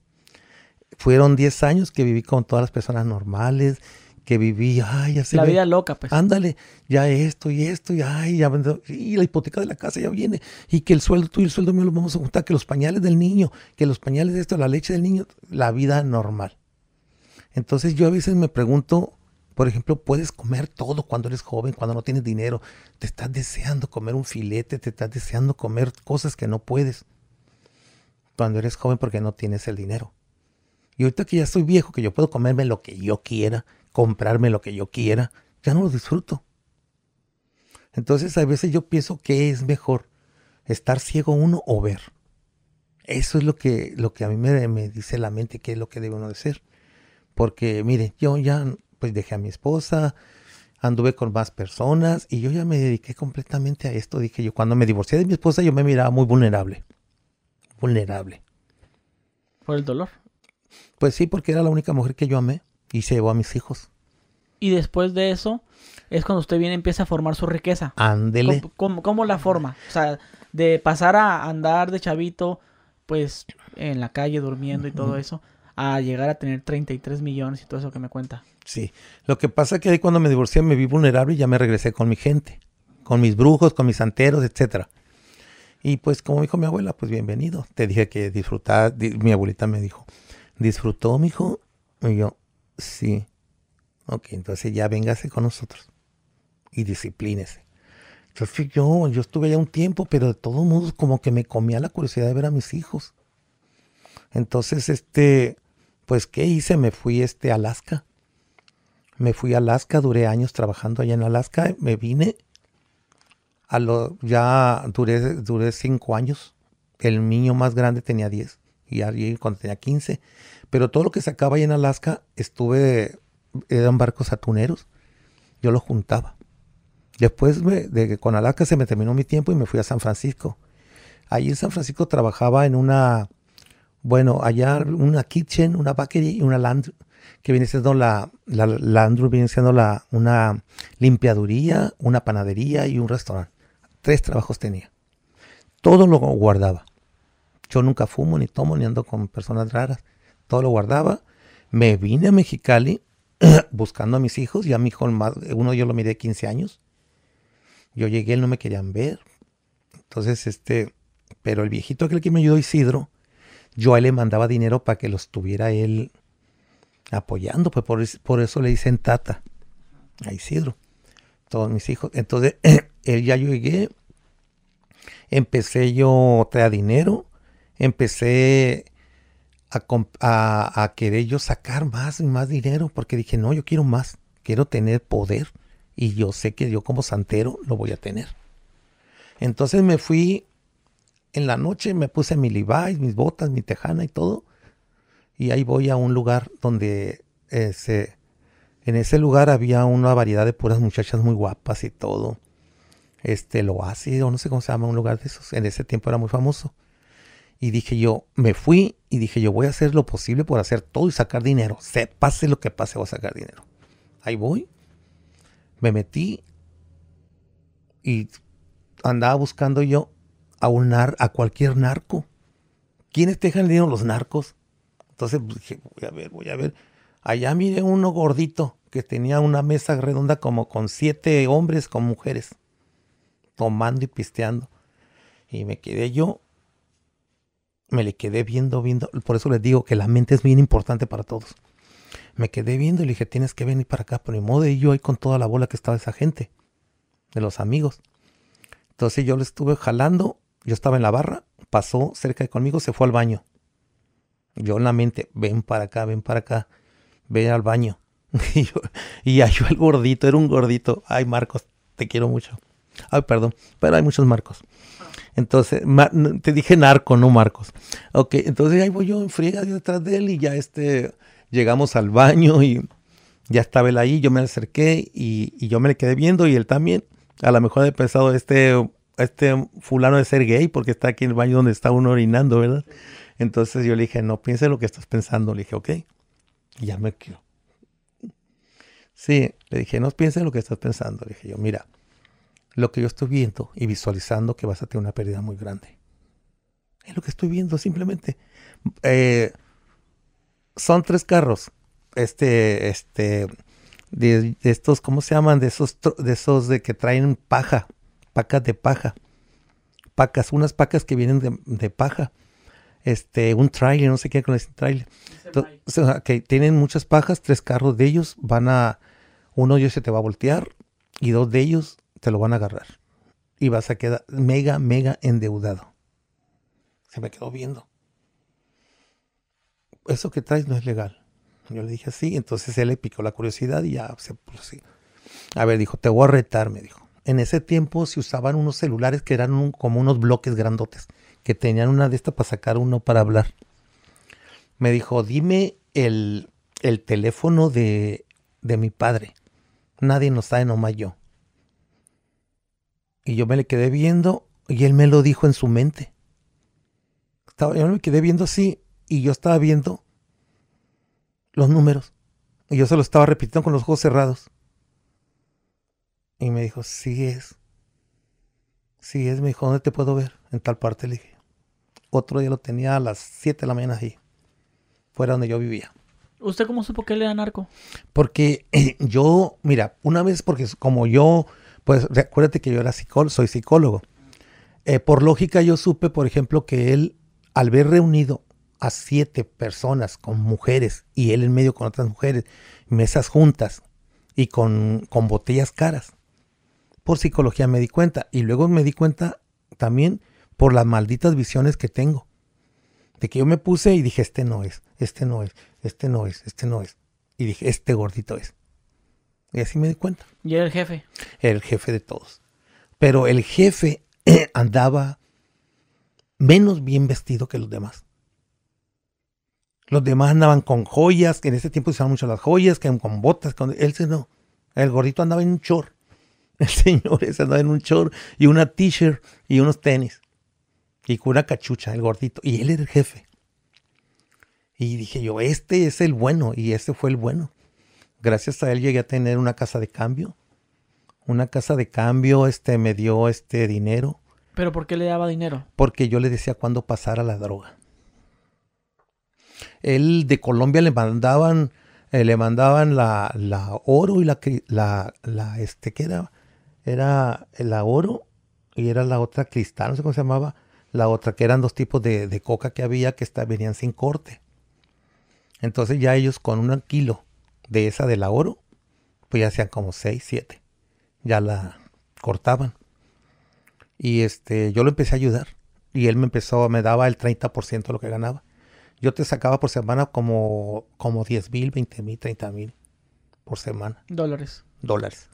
B: fueron 10 años que viví con todas las personas normales, que viví, ay, ya se
A: La
B: ve,
A: vida loca, pues.
B: Ándale, ya esto y esto, y ay, ya y la hipoteca de la casa ya viene, y que el sueldo tú y el sueldo mío lo vamos a juntar, que los pañales del niño, que los pañales de esto, la leche del niño, la vida normal. Entonces yo a veces me pregunto, por ejemplo, puedes comer todo cuando eres joven, cuando no tienes dinero, te estás deseando comer un filete, te estás deseando comer cosas que no puedes cuando eres joven porque no tienes el dinero. Y ahorita que ya estoy viejo, que yo puedo comerme lo que yo quiera, comprarme lo que yo quiera, ya no lo disfruto. Entonces a veces yo pienso que es mejor estar ciego uno o ver. Eso es lo que, lo que a mí me, dice la mente que es lo que debe uno de ser. Porque mire, yo ya pues dejé a mi esposa, anduve con más personas y yo ya me dediqué completamente a esto. Dije yo, cuando me divorcié de mi esposa yo me miraba muy vulnerable. Vulnerable.
A: Por el dolor.
B: Pues sí, porque era la única mujer que yo amé y se llevó a mis hijos.
A: Y después de eso es cuando usted viene y empieza a formar su riqueza.
B: Ándele.
A: ¿Cómo, cómo, cómo la forma? O sea, de pasar a andar de chavito, pues en la calle durmiendo y todo eso, a llegar a tener 33 millones y todo eso que me cuenta.
B: Sí, lo que pasa es que ahí cuando me divorcié me vi vulnerable y ya me regresé con mi gente, con mis brujos, con mis santeros, etcétera. Y pues como dijo mi abuela, pues bienvenido. Te dije que disfrutar, di- mi abuelita me dijo, ¿disfrutó, mijo? Y yo, sí. Ok, entonces ya véngase con nosotros y disciplínese. Entonces yo, yo estuve allá un tiempo, pero de todos modos como que me comía la curiosidad de ver a mis hijos. Entonces, este, pues, ¿qué hice? Me fui este, a Alaska. Me fui a Alaska, duré años trabajando allá en Alaska, me vine. A lo, ya duré, duré cinco años. El niño más grande tenía 10 y allí cuando tenía 15. Pero todo lo que sacaba ahí en Alaska estuve, eran barcos atuneros. Yo los juntaba. Después me- de que con Alaska se me terminó mi tiempo y me fui a San Francisco. Allí en San Francisco trabajaba en una, bueno, allá una kitchen, una bakery y una laundry, que viene siendo la, la laundry, viene siendo la, una limpiaduría, una panadería y un restaurante. Tres trabajos tenía. Todo lo guardaba. Yo nunca fumo, ni tomo, ni ando con personas raras. Todo lo guardaba. Me vine a Mexicali [clears throat] buscando a mis hijos. Ya mi hijo, uno yo lo miré 15 años. Yo llegué, él no me querían ver. Entonces, este, pero el viejito aquel que me ayudó, Isidro, yo a él le mandaba dinero para que los tuviera él apoyando. Pues por, por eso le dicen tata a Isidro. Todos mis hijos. Entonces, [clears throat] él ya yo llegué. Empecé yo a traer dinero. Empecé a querer yo sacar más y más dinero. Porque dije, no, yo quiero más. Quiero tener poder. Y yo sé que yo como santero lo voy a tener. Entonces me fui en la noche, me puse mi Levi's, mis botas, mi tejana y todo. Y ahí voy a un lugar donde eh, se- en ese lugar había una variedad de puras muchachas muy guapas y todo. Este, lo hace, o no sé cómo se llama, un lugar de esos. En ese tiempo era muy famoso. Y dije yo, me fui y dije yo voy a hacer lo posible por hacer todo y sacar dinero. Se pase lo que pase, voy a sacar dinero. Ahí voy. Me metí y andaba buscando yo a un nar, a cualquier narco. ¿Quiénes te dejan dinero? Los narcos. Entonces pues, dije, voy a ver, voy a ver. Allá miré uno gordito que tenía una mesa redonda como con siete hombres con mujeres, tomando y pisteando. Y me quedé yo, me le quedé viendo, viendo. Por eso les digo que la mente es bien importante para todos. Me quedé viendo y le dije, tienes que venir para acá, por mi modo. Y yo ahí con toda la bola que estaba esa gente, de los amigos. Entonces yo le estuve jalando, yo estaba en la barra, pasó cerca de conmigo, se fue al baño. Yo en la mente, ven para acá, ven para acá, ven al baño. [laughs] y, yo, y yo el gordito, era un gordito. Ay, Marcos, te quiero mucho. Ay, perdón, pero hay muchos Marcos. Entonces, te dije narco, no Marcos. Ok, entonces ahí voy yo en friega detrás de él y ya este, llegamos al baño y ya estaba él ahí, yo me acerqué y, yo me le quedé viendo y él también. A lo mejor he pensado, este, este fulano de ser gay porque está aquí en el baño donde está uno orinando, ¿verdad? Entonces yo le dije, no piense lo que estás pensando. Le dije, ok. Y ya me quiero. Sí, le dije, no piense lo que estás pensando. Le dije yo, mira, lo que yo estoy viendo y visualizando que vas a tener una pérdida muy grande. Es lo que estoy viendo, simplemente. Eh, son tres carros. Este, este, de, estos, ¿cómo se llaman? De esos, de esos de que traen paja, pacas de paja. Pacas, unas pacas que vienen de, paja. Este, un trailer, no sé qué con ese trailer. que tienen muchas pajas, tres carros de ellos van a, uno de ellos se te va a voltear y dos de ellos te lo van a agarrar. Y vas a quedar mega, mega endeudado. Se me quedó viendo. Eso que traes no es legal. Yo le dije así, entonces él le picó la curiosidad y ya se puso así. A ver, dijo, te voy a retar, me dijo. En ese tiempo se usaban unos celulares que eran como unos bloques grandotes, que tenían una de estas para sacar uno para hablar. Me dijo, dime el, el teléfono de, de mi padre. Nadie nos sabe nomás yo. Y yo me le quedé viendo y él me lo dijo en su mente. Yo me quedé viendo así y yo estaba viendo los números. Y yo se lo estaba repitiendo con los ojos cerrados. Y me dijo, sí es. Sí es, me dijo, ¿dónde te puedo ver? En tal parte le dije. Otro día lo tenía a las 7 de la mañana ahí, fuera donde yo vivía.
A: ¿Usted cómo supo que él era narco?
B: Porque yo, mira, una vez, porque como yo, pues acuérdate que yo era psicólogo, soy psicólogo. Eh, por lógica yo supe, por ejemplo, que él, al ver reunido a siete personas con mujeres y él en medio con otras mujeres, mesas juntas y con, con botellas caras, por psicología me di cuenta. Y luego me di cuenta también por las malditas visiones que tengo. De que yo me puse y dije, este no es, este no es, este no es, este no es. Y dije, este gordito es. Y así me di cuenta.
A: ¿Y era el jefe?
B: Era el jefe de todos. Pero el jefe [clears throat] andaba menos bien vestido que los demás. Los demás andaban con joyas, que en ese tiempo se usaban mucho las joyas, que con botas. Con... Él no. El gordito andaba en un chor. [laughs] El señor ese andaba en un chor y una t-shirt y unos tenis. Y con una cachucha, el gordito. Y él era el jefe. Y dije yo, este es el bueno y este fue el bueno. Gracias a él llegué a tener una casa de cambio. Una casa de cambio, este me dio este dinero.
A: ¿Pero por qué le daba dinero?
B: Porque yo le decía cuándo pasara la droga. Él de Colombia le mandaban, eh, le mandaban la, la, oro y la, la, la, este, ¿qué era? Era la oro y era la otra cristal, no sé cómo se llamaba, la otra, que eran dos tipos de, de coca que había que está, venían sin corte. Entonces ya ellos con un kilo de esa de la oro, pues ya hacían como 6, 7. Ya la cortaban. Y este, yo lo empecé a ayudar. Y él me empezó, me daba el 30% de lo que ganaba. Yo te sacaba por semana como, como 10 mil, 20 mil, 30 mil por semana.
A: Dólares.
B: Dólares.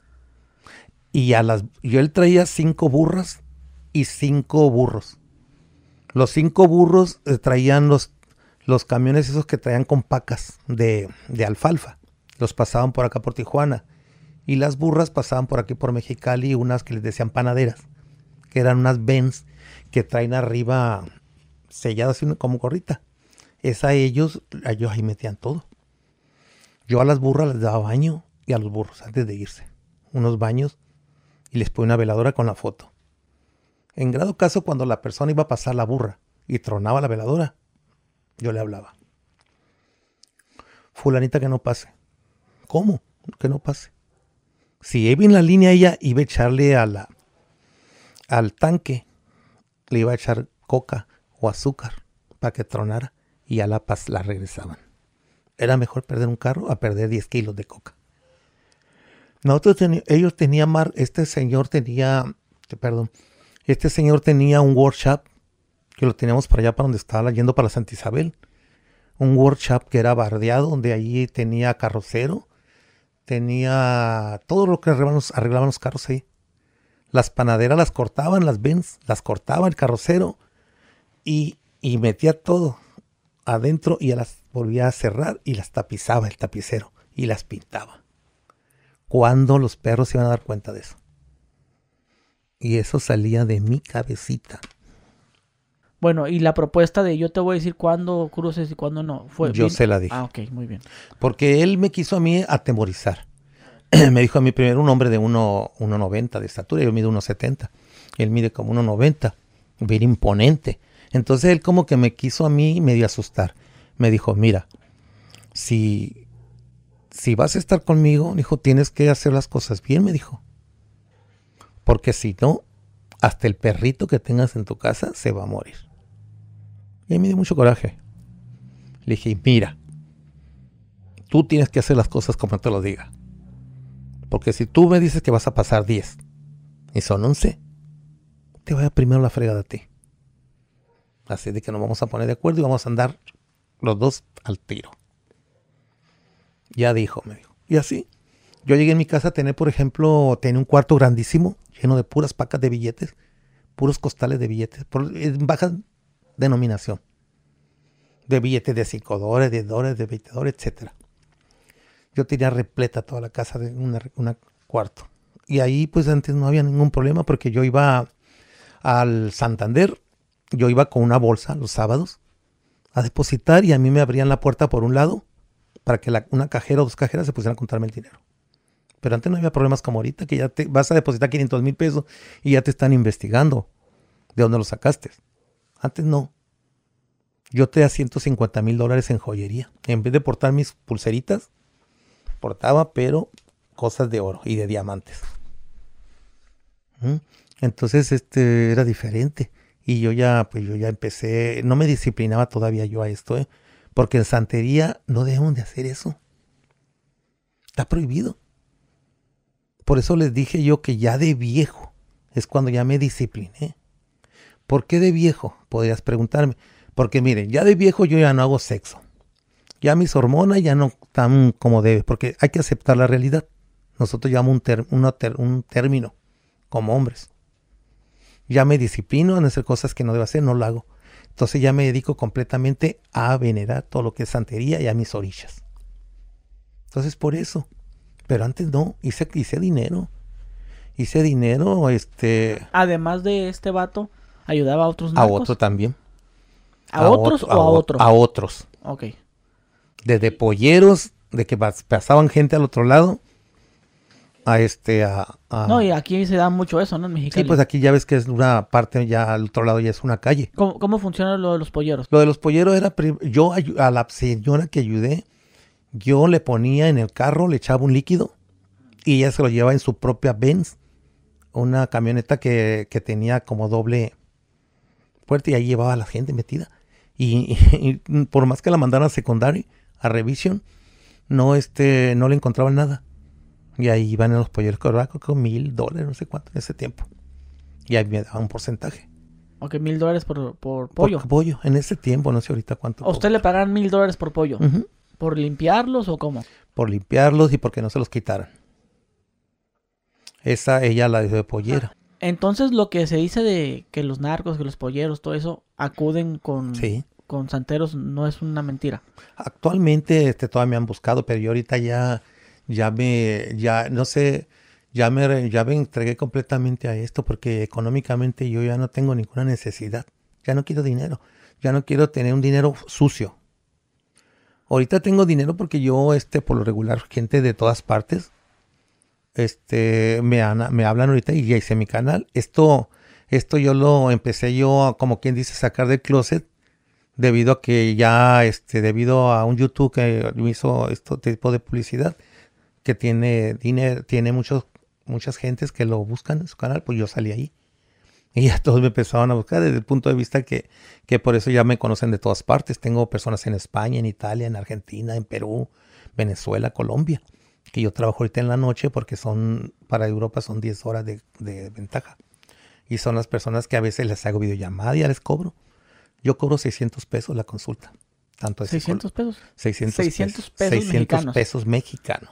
B: Y a las, yo él traía cinco burras y cinco burros. Los cinco burros eh, traían los los camiones esos que traían con pacas de, alfalfa. Los pasaban por acá por Tijuana. Y las burras pasaban por aquí por Mexicali, unas que les decían panaderas, que eran unas Benz que traen arriba selladas como gorrita. Esa ellos, ellos ahí metían todo. Yo a las burras les daba baño y a los burros antes de irse. unos baños y les pone una veladora con la foto. En grado caso, cuando la persona iba a pasar la burra y tronaba la veladora, yo le hablaba. Fulanita que no pase. ¿Cómo? Que no pase. Si iba en la línea ella iba a echarle a la, al tanque, le iba a echar coca o azúcar para que tronara y a la paz la regresaban. Era mejor perder un carro a perder 10 kilos de coca. Nosotros ellos tenían, este señor tenía, perdón, este señor tenía un workshop que lo teníamos para allá, para donde estaba yendo para Santa Isabel. Un workshop que era bardeado, donde allí tenía carrocero, tenía todo lo que arreglaban los, carros ahí. Las panaderas las cortaban, las Benz, las cortaba el carrocero y, y metía todo adentro y las volvía a cerrar y las tapizaba el tapicero y las pintaba. ¿Cuándo los perros se iban a dar cuenta de eso? Y eso salía de mi cabecita.
A: Bueno, y la propuesta de yo te voy a decir cuándo cruces y cuándo no. Fue
B: yo se la dije.
A: Ah, ok, muy bien.
B: Porque él me quiso a mí atemorizar. [clears throat] me dijo a mí primero un hombre de 1,90 de estatura, yo mido 1,70. Él mide como 1,90, bien imponente. Entonces él como que me quiso a mí medio asustar. Me dijo, mira, si, si vas a estar conmigo, dijo, tienes que hacer las cosas bien, me dijo. Porque si no, hasta el perrito que tengas en tu casa se va a morir. Y me dio mucho coraje. Le dije, mira, tú tienes que hacer las cosas como te lo diga. Porque si tú me dices que vas a pasar 10 y son 11, te vaya primero la fregada a ti. Así de que nos vamos a poner de acuerdo y vamos a andar los dos al tiro. Ya dijo, me dijo. Y así, yo llegué en mi casa a tener, por ejemplo, tenía un cuarto grandísimo, lleno de puras pacas de billetes, puros costales de billetes, en baja denominación. De billetes de 5 dólares, de dólares, de 20 dólares, etc. Yo tenía repleta toda la casa de un cuarto. Y ahí pues antes no había ningún problema porque yo iba al Santander, yo iba con una bolsa los sábados a depositar y a mí me abrían la puerta por un lado para que una cajera o dos cajeras se pusieran a contarme el dinero. Pero antes no había problemas como ahorita, que ya te vas a depositar 500 mil pesos y ya te están investigando de dónde lo sacaste. Antes no. Yo te da 150 mil dólares en joyería. En vez de portar mis pulseritas, portaba, pero cosas de oro y de diamantes. ¿Mm? Entonces, este era diferente. Y yo ya, pues yo ya empecé, no me disciplinaba todavía yo a esto, ¿eh? porque en santería no debemos de hacer eso. Está prohibido. Por eso les dije yo que ya de viejo es cuando ya me discipliné. ¿Por qué de viejo? Podrías preguntarme. Porque miren, ya de viejo yo ya no hago sexo. Ya mis hormonas ya no están como debe, porque hay que aceptar la realidad. Nosotros llamamos un, un término como hombres. Ya me disciplino en hacer cosas que no debo hacer, no lo hago. Entonces ya me dedico completamente a venerar todo lo que es santería y a mis orillas. Entonces por eso. Pero antes no, hice, hice dinero. Hice dinero, este...
A: Además de este vato, ayudaba a otros narcos.
B: A otro también.
A: ¿A, otros o a, otros?
B: A otros.
A: Ok.
B: Desde polleros, de que pasaban gente al otro lado, a este a,
A: No, y aquí se da mucho eso, ¿no? En Mexicali.
B: Sí, pues aquí ya ves que es una parte, ya al otro lado ya es una calle.
A: ¿Cómo, funciona lo de los polleros?
B: Lo de los polleros era, yo a la señora que ayudé, yo le ponía en el carro, le echaba un líquido y ella se lo llevaba en su propia Benz, una camioneta que, tenía como doble puerta y ahí llevaba a la gente metida. Y, [laughs] por más que la mandaran a secundaria, a revisión, no, este, no le encontraban nada. Y ahí iban en los polleros con mil dólares, no sé cuánto en ese tiempo. Y ahí me daban un porcentaje.
A: Ok, mil dólares por, por pollo.
B: Por pollo, en ese tiempo, no sé ahorita cuánto.
A: ¿A usted le pagan mil dólares por pollo? ¿Por limpiarlos o cómo?
B: Por limpiarlos y porque no se los quitaran. Esa ella la dejó de pollera.
A: entonces lo que se dice de que los narcos, que los polleros, todo eso, acuden con, con santeros, no es una mentira.
B: Actualmente este, todavía me han buscado, pero yo ahorita ya ya me, ya no sé, ya me, ya me entregué completamente a esto porque económicamente yo ya no tengo ninguna necesidad. Ya no quiero dinero. Ya no quiero tener un dinero sucio. Ahorita tengo dinero porque yo, este, por lo regular, gente de todas partes, este, me, hablan ahorita y ya hice mi canal. Esto, esto yo lo empecé yo, a, como quien dice, sacar del closet debido a que ya, este, debido a un YouTube que me hizo este tipo de publicidad que tiene dinero, tiene muchos, muchas gentes que lo buscan en su canal, pues yo salí ahí. Y ya todos me empezaron a buscar desde el punto de vista que, que por eso ya me conocen de todas partes. Tengo personas en España, en Italia, en Argentina, en Perú, Venezuela, Colombia. Que yo trabajo ahorita en la noche porque son, para Europa son 10 horas de, de ventaja. Y son las personas que a veces les hago videollamada y ya les cobro. Yo cobro 600 pesos la consulta. Tanto de
A: 600 pesos.
B: 600,
A: 600 pesos
B: 600
A: mexicanos.
B: pesos mexicanos.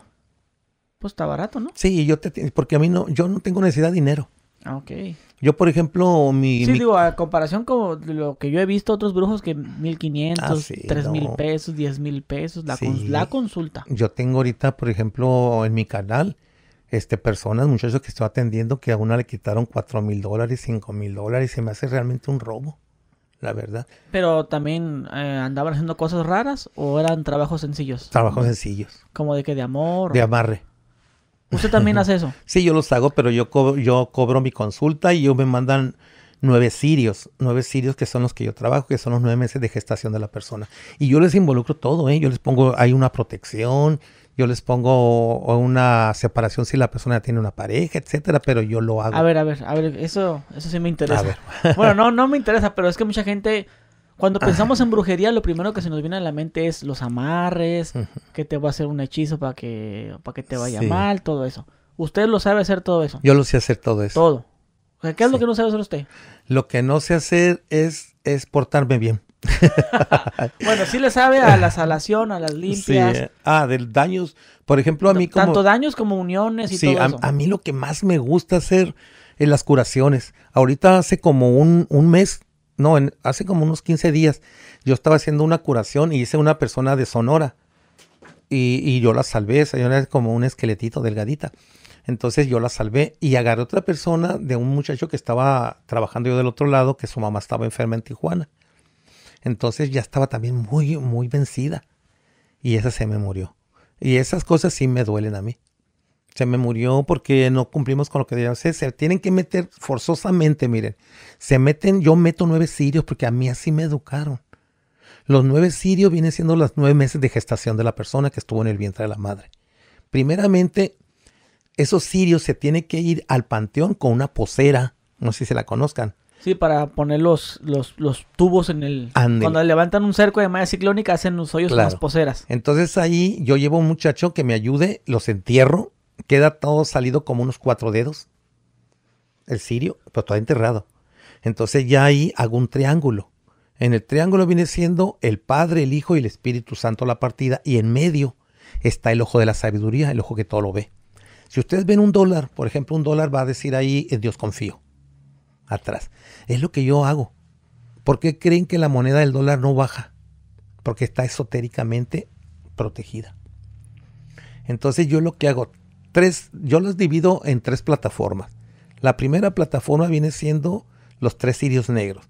A: Pues está barato, ¿no?
B: Sí, yo te, porque a mí no, yo no tengo necesidad de dinero.
A: Ah, ok.
B: Yo, por ejemplo, mi,
A: Sí,
B: mi-
A: digo, a comparación con lo que yo he visto otros brujos que 1500,
B: Ah, sí,
A: 3000
B: no.
A: pesos, 10000 pesos, la,
B: Sí.
A: cons- la consulta.
B: yo tengo ahorita, por ejemplo, en mi canal, este, personas, muchachos que estoy atendiendo que a una le quitaron cuatro mil dólares, cinco mil dólares, se me hace realmente un robo, la verdad.
A: Pero también eh, andaban haciendo cosas raras o eran trabajos sencillos.
B: Trabajos sencillos,
A: Como de que de amor.
B: de amarre.
A: Usted también hace eso. [laughs]
B: Sí, yo los hago, pero yo cobro, yo cobro mi consulta y yo me mandan nueve sirios, nueve sirios que son los que yo trabajo, que son los nueve meses de gestación de la persona. Y yo les involucro todo, ¿eh? Yo les pongo, hay una protección, yo les pongo una separación si la persona tiene una pareja, etcétera, pero yo lo hago.
A: A ver, a ver, a ver, eso, eso sí me interesa.
B: A ver. [laughs]
A: bueno, no, no me interesa, pero es que mucha gente, cuando pensamos en brujería, lo primero que se nos viene a la mente es los amarres, que te va a hacer un hechizo para que, para que te vaya
B: Sí.
A: mal, todo eso. Usted lo sabe hacer todo eso.
B: Yo lo sé hacer todo eso.
A: Todo. O sea, ¿qué es lo que no sabe hacer usted?
B: Lo que no sé hacer es, es portarme bien. [laughs]
A: Bueno, sí le sabe a la salación, a las limpias,
B: Sí. Ah, del daños. Por ejemplo, a mí como...
A: tanto daños como uniones y
B: Sí,
A: todo
B: a,
A: eso.
B: a mí lo que más me gusta hacer es las curaciones. Ahorita hace como un, un mes, no, en- hace como unos 15 días, yo estaba haciendo una curación y hice una persona de Sonora. Y, y yo la salvé, esa era como un esqueletito delgadita. Entonces yo la salvé y agarré otra persona de un muchacho que estaba trabajando yo del otro lado, que su mamá estaba enferma en Tijuana. Entonces ya estaba también muy, muy vencida. Y esa se me murió. Y esas cosas sí me duelen a mí. Se me murió porque no cumplimos con lo que debían hacer. Se tienen que meter forzosamente, miren. Se meten, yo meto nueve sirios porque a mí así me educaron. Los nueve sirios vienen siendo los nueve meses de gestación de la persona que estuvo en el vientre de la madre. Primeramente, esos sirios se tienen que ir al panteón con una posera. No sé si se la conozcan.
A: Sí, para poner los, los, los tubos en el... Cuando levantan un cerco de malla ciclónica, hacen los hoyos con
B: Claro.
A: las poseras.
B: Entonces ahí yo llevo un muchacho que me ayude, los entierro, queda todo salido como unos cuatro dedos, el sirio, pero todo enterrado. Entonces ya ahí hago un triángulo. En el triángulo viene siendo el Padre, el Hijo y el Espíritu Santo la partida y en medio está el ojo de la sabiduría, el ojo que todo lo ve. Si ustedes ven un dólar, por ejemplo, un dólar va a decir ahí en Dios confío, atrás. Es lo que yo hago. ¿Por qué creen que la moneda del dólar no baja? Porque está esotéricamente protegida. Entonces yo lo que hago, tres, yo los divido en tres plataformas. La primera plataforma viene siendo los tres cirios negros.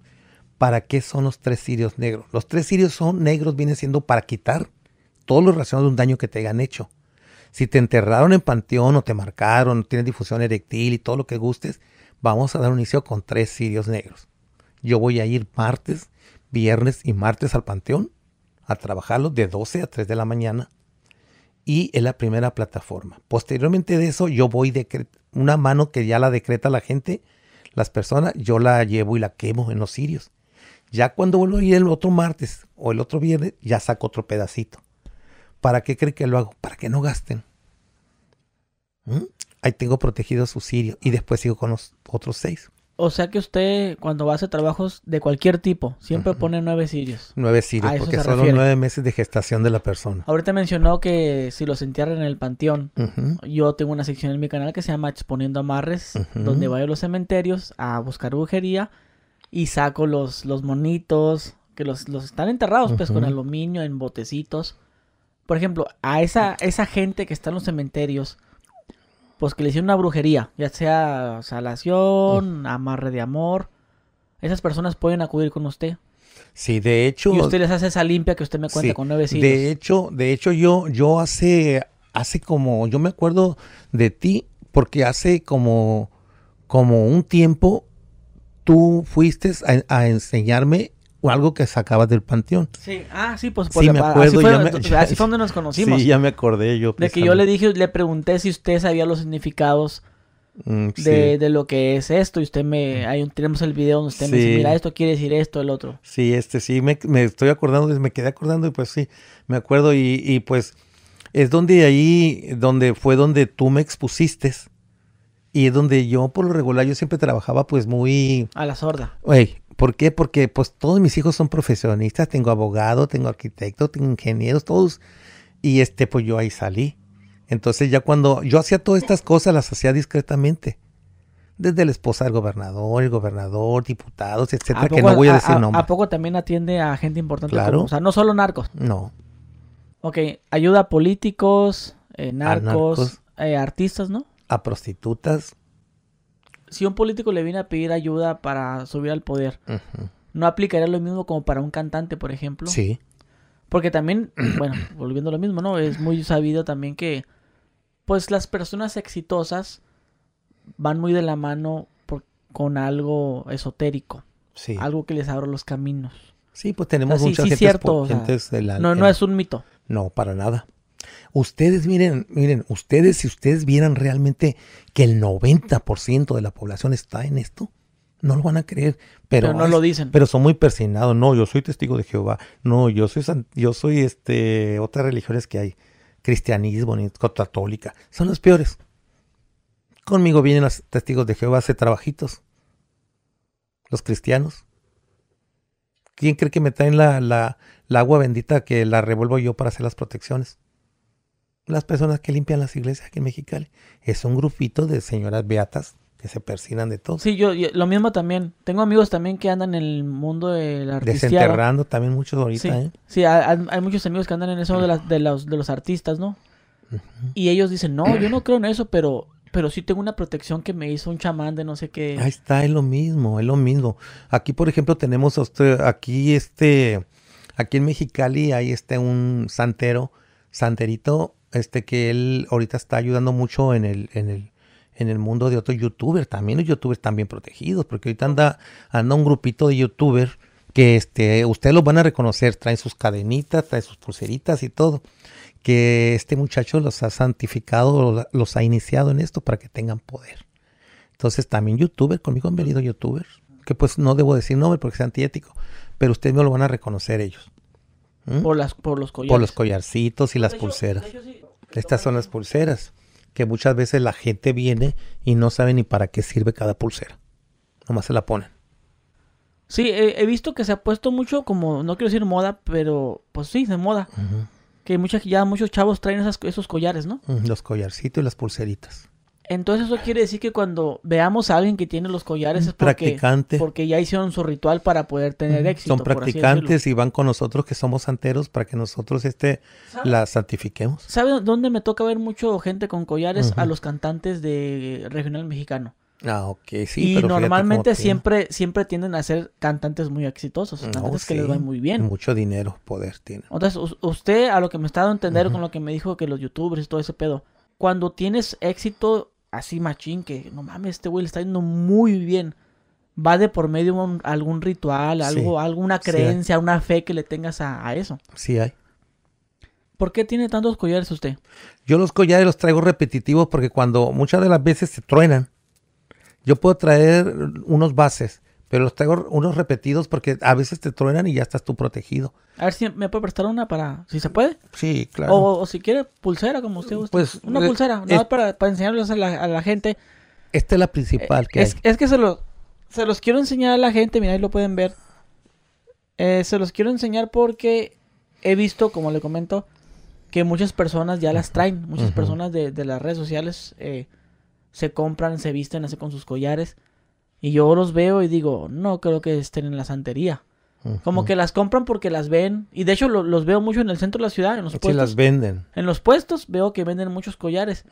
B: ¿Para qué son los tres cirios negros? Los tres cirios son negros, vienen siendo para quitar todo lo relacionado de un daño que te hayan hecho. Si te enterraron en panteón o te marcaron, tienes difusión erectil y todo lo que gustes, vamos a dar un inicio con tres cirios negros. Yo voy a ir martes, viernes y martes al panteón a trabajarlos de 12 a 3 de la mañana y es la primera plataforma. Posteriormente de eso, yo voy de una mano que ya la decreta la gente, las personas, yo la llevo y la quemo en los cirios. Ya cuando vuelvo a ir el otro martes o el otro viernes, ya saco otro pedacito. ¿Para qué creen que lo hago? Para que no gasten. ¿Mm? Ahí tengo protegido su sirio y después sigo con los otros seis.
A: O sea que usted, cuando va a hacer trabajos de cualquier tipo, siempre pone nueve sirios.
B: Nueve
A: eso
B: porque son los nueve meses de gestación de la persona.
A: Ahorita mencionó que si los entierran en el panteón, yo tengo una sección en mi canal que se llama Exponiendo Amarres, donde voy a los cementerios a buscar brujería y saco los, los monitos que los, los están enterrados pues con aluminio en botecitos. Por ejemplo, a esa, esa gente que está en los cementerios, pues que le hicieron una brujería, ya sea salación, amarre de amor, esas personas pueden acudir con usted.
B: Sí, de hecho,
A: Y usted les hace esa limpia que usted me cuenta
B: Sí,
A: con nueve cirios.
B: De hecho, de hecho yo, yo hace, hace como, yo me acuerdo de ti porque hace como, como un tiempo tú fuiste a, a enseñarme algo que sacabas del panteón.
A: Sí, ah, sí, pues
B: Sí, me acuerdo,
A: así, fue,
B: ya me-
A: así fue donde nos [laughs] conocimos.
B: Sí, ya me acordé yo.
A: de que yo le dije, le pregunté si usted sabía los significados
B: Mm, sí.
A: de, de lo que es esto y usted me, ahí tenemos el video donde usted me dice, mira, esto quiere decir esto, el otro.
B: Sí, este sí, me, me estoy acordando, me quedé acordando y pues sí, me acuerdo y, y, pues es donde ahí, donde fue donde tú me expusiste y es donde yo por lo regular yo siempre trabajaba pues muy,
A: A la sorda.
B: Güey, ¿por qué? Porque pues todos mis hijos son profesionistas, tengo abogado, tengo arquitecto, tengo ingenieros, todos y este pues yo ahí salí. Entonces ya cuando yo hacía todas estas cosas las hacía discretamente. Desde la esposa del gobernador, el gobernador, diputados, etcétera, que
A: poco-
B: no voy a decir nombres.
A: ¿A poco también atiende a gente importante?
B: Claro.
A: como- o sea, no solo narcos.
B: No.
A: Ok, ayuda a políticos, eh, narcos,
B: narcos.
A: eh, artistas, ¿no?
B: a prostitutas.
A: Si un político le viene a pedir ayuda para subir al poder. ¿no aplicaría lo mismo como para un cantante, por ejemplo?
B: Sí,
A: Porque también, [clears throat] bueno, volviendo a lo mismo, ¿no? Es muy sabido también que, pues, las personas exitosas van muy de la mano por- con algo esotérico,
B: sí.
A: algo que les abra los caminos.
B: Sí, pues tenemos
A: O sea,
B: muchas
A: sí
B: gentes,
A: cierto, o sea, No, no es un mito.
B: No, para nada. Ustedes miren, miren, ustedes si ustedes vieran realmente que el 90% de la población está en esto, no lo van a creer, pero,
A: Pero no lo dicen.
B: Pero son muy persinados. No, yo soy testigo de Jehová. No, yo soy yo soy este otras religiones que hay, cristianismo, ni católica, son los peores. Conmigo vienen los testigos de Jehová a hacer trabajitos. Los cristianos. ¿Quién cree que me traen la, la, la agua bendita que la revuelvo yo para hacer las protecciones? Las personas que limpian las iglesias aquí en Mexicali. Es un grupito de señoras beatas que se persinan de todo.
A: Sí, yo, yo- lo mismo también. Tengo amigos también que andan en el mundo del artistiado.
B: Desenterrando también muchos ahorita,
A: Sí,
B: ¿eh?
A: sí hay, muchos amigos que andan en eso de, las- de los, de los artistas, ¿no? Y ellos dicen, no, yo no creo en eso, pero, pero sí tengo una protección que me hizo un chamán de no sé qué.
B: Ahí está, es lo mismo, es lo mismo. Aquí, por ejemplo, tenemos a usted, aquí este, aquí en Mexicali hay este un santero, santerito, este que él ahorita está ayudando mucho en el, en el, en el mundo de otros youtubers. También los youtubers están bien protegidos, porque ahorita anda, anda un grupito de youtubers que este, ustedes los van a reconocer, traen sus cadenitas, traen sus pulseritas y todo. Que este muchacho los ha santificado, los- ha iniciado en esto para que tengan poder. Entonces también youtuber, conmigo han venido youtubers, que pues no debo decir nombre porque es antiético, pero ustedes me lo van a reconocer ellos. ¿Mm?
A: Por, las, por los collares.
B: Por los collarcitos y las
A: De hecho-
B: pulseras.
A: de hecho, sí.
B: Estas son las pulseras, que muchas veces la gente viene y no sabe ni para qué sirve cada pulsera. Nomás se la ponen.
A: Sí, he, he visto que se ha puesto mucho como, no quiero decir moda, pero pues sí, de moda. Que muchas, ya muchos chavos traen esas, esos collares, ¿no?
B: Los collarcitos y las pulseritas.
A: Entonces eso quiere decir que cuando veamos a alguien que tiene los collares es porque,
B: Practicante.
A: porque ya hicieron su ritual para poder tener éxito.
B: Son practicantes y van con nosotros que somos santeros para que nosotros este
A: ¿Sabe?
B: la santifiquemos.
A: ¿Sabe dónde me toca ver mucho gente con collares? A los cantantes de regional mexicano.
B: Ah, ok, sí.
A: y
B: pero
A: normalmente
B: tiene
A: siempre, siempre tienden a ser cantantes muy exitosos,
B: No,
A: cantantes que les va muy bien.
B: Mucho dinero, poder tiene.
A: Entonces, us- usted a lo que me está dando a entender con lo que me dijo que los youtubers y todo ese pedo, cuando tienes éxito así machín, que no mames, este güey le está yendo muy bien, va de por medio un- algún ritual, algo, alguna
B: sí
A: creencia, una fe que le tengas a, a eso.
B: Sí hay.
A: ¿Por qué tiene tantos collares usted?
B: Yo los collares los traigo repetitivos porque cuando muchas de las veces se truenan, yo puedo traer unos bases, pero los traigo unos repetidos porque a veces te truenan y ya estás tú protegido.
A: A ver si me puede prestar una para, si se puede.
B: Sí, claro.
A: O, o si quiere, pulsera, como usted guste.
B: Pues,
A: una
B: eh,
A: pulsera, nada
B: es-
A: más para, para enseñarles a la, a la gente.
B: Esta es la principal que
A: es,
B: hay.
A: es que se los, se los quiero enseñar a la gente, mira, ahí lo pueden ver. Eh, se los quiero enseñar porque he visto, como le comento, que muchas personas ya las traen. Muchas personas de, de las redes sociales eh, se compran, se visten así con sus collares. Y yo los veo y digo, no creo que estén en la santería. Como que las compran porque las ven. Y de hecho lo- los veo mucho en el centro de la ciudad, en los
B: Sí,
A: puestos.
B: las venden.
A: En los puestos veo que venden muchos collares.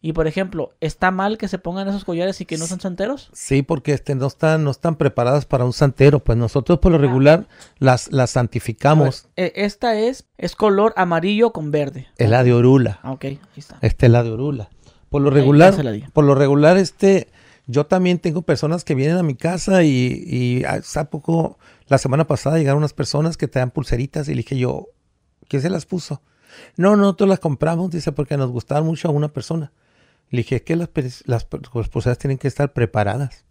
A: Y por ejemplo, ¿está mal que se pongan esos collares y que no son santeros?
B: Sí, porque este no están, no están preparadas para un santero. Pues nosotros por lo regular las, las santificamos.
A: Ver, eh, esta es, es color amarillo con verde.
B: Es la de Orula.
A: Ah, ok, ahí está.
B: Esta es la de Orula. Por lo regular, por lo regular, este, yo también tengo personas que vienen a mi casa y, y hace poco, la semana pasada llegaron unas personas que te dan pulseritas y le dije yo, ¿quién se las puso? No, nosotros las compramos, dice, porque nos gustaban mucho a una persona. Le dije, es que las, las las pulseras tienen que estar preparadas.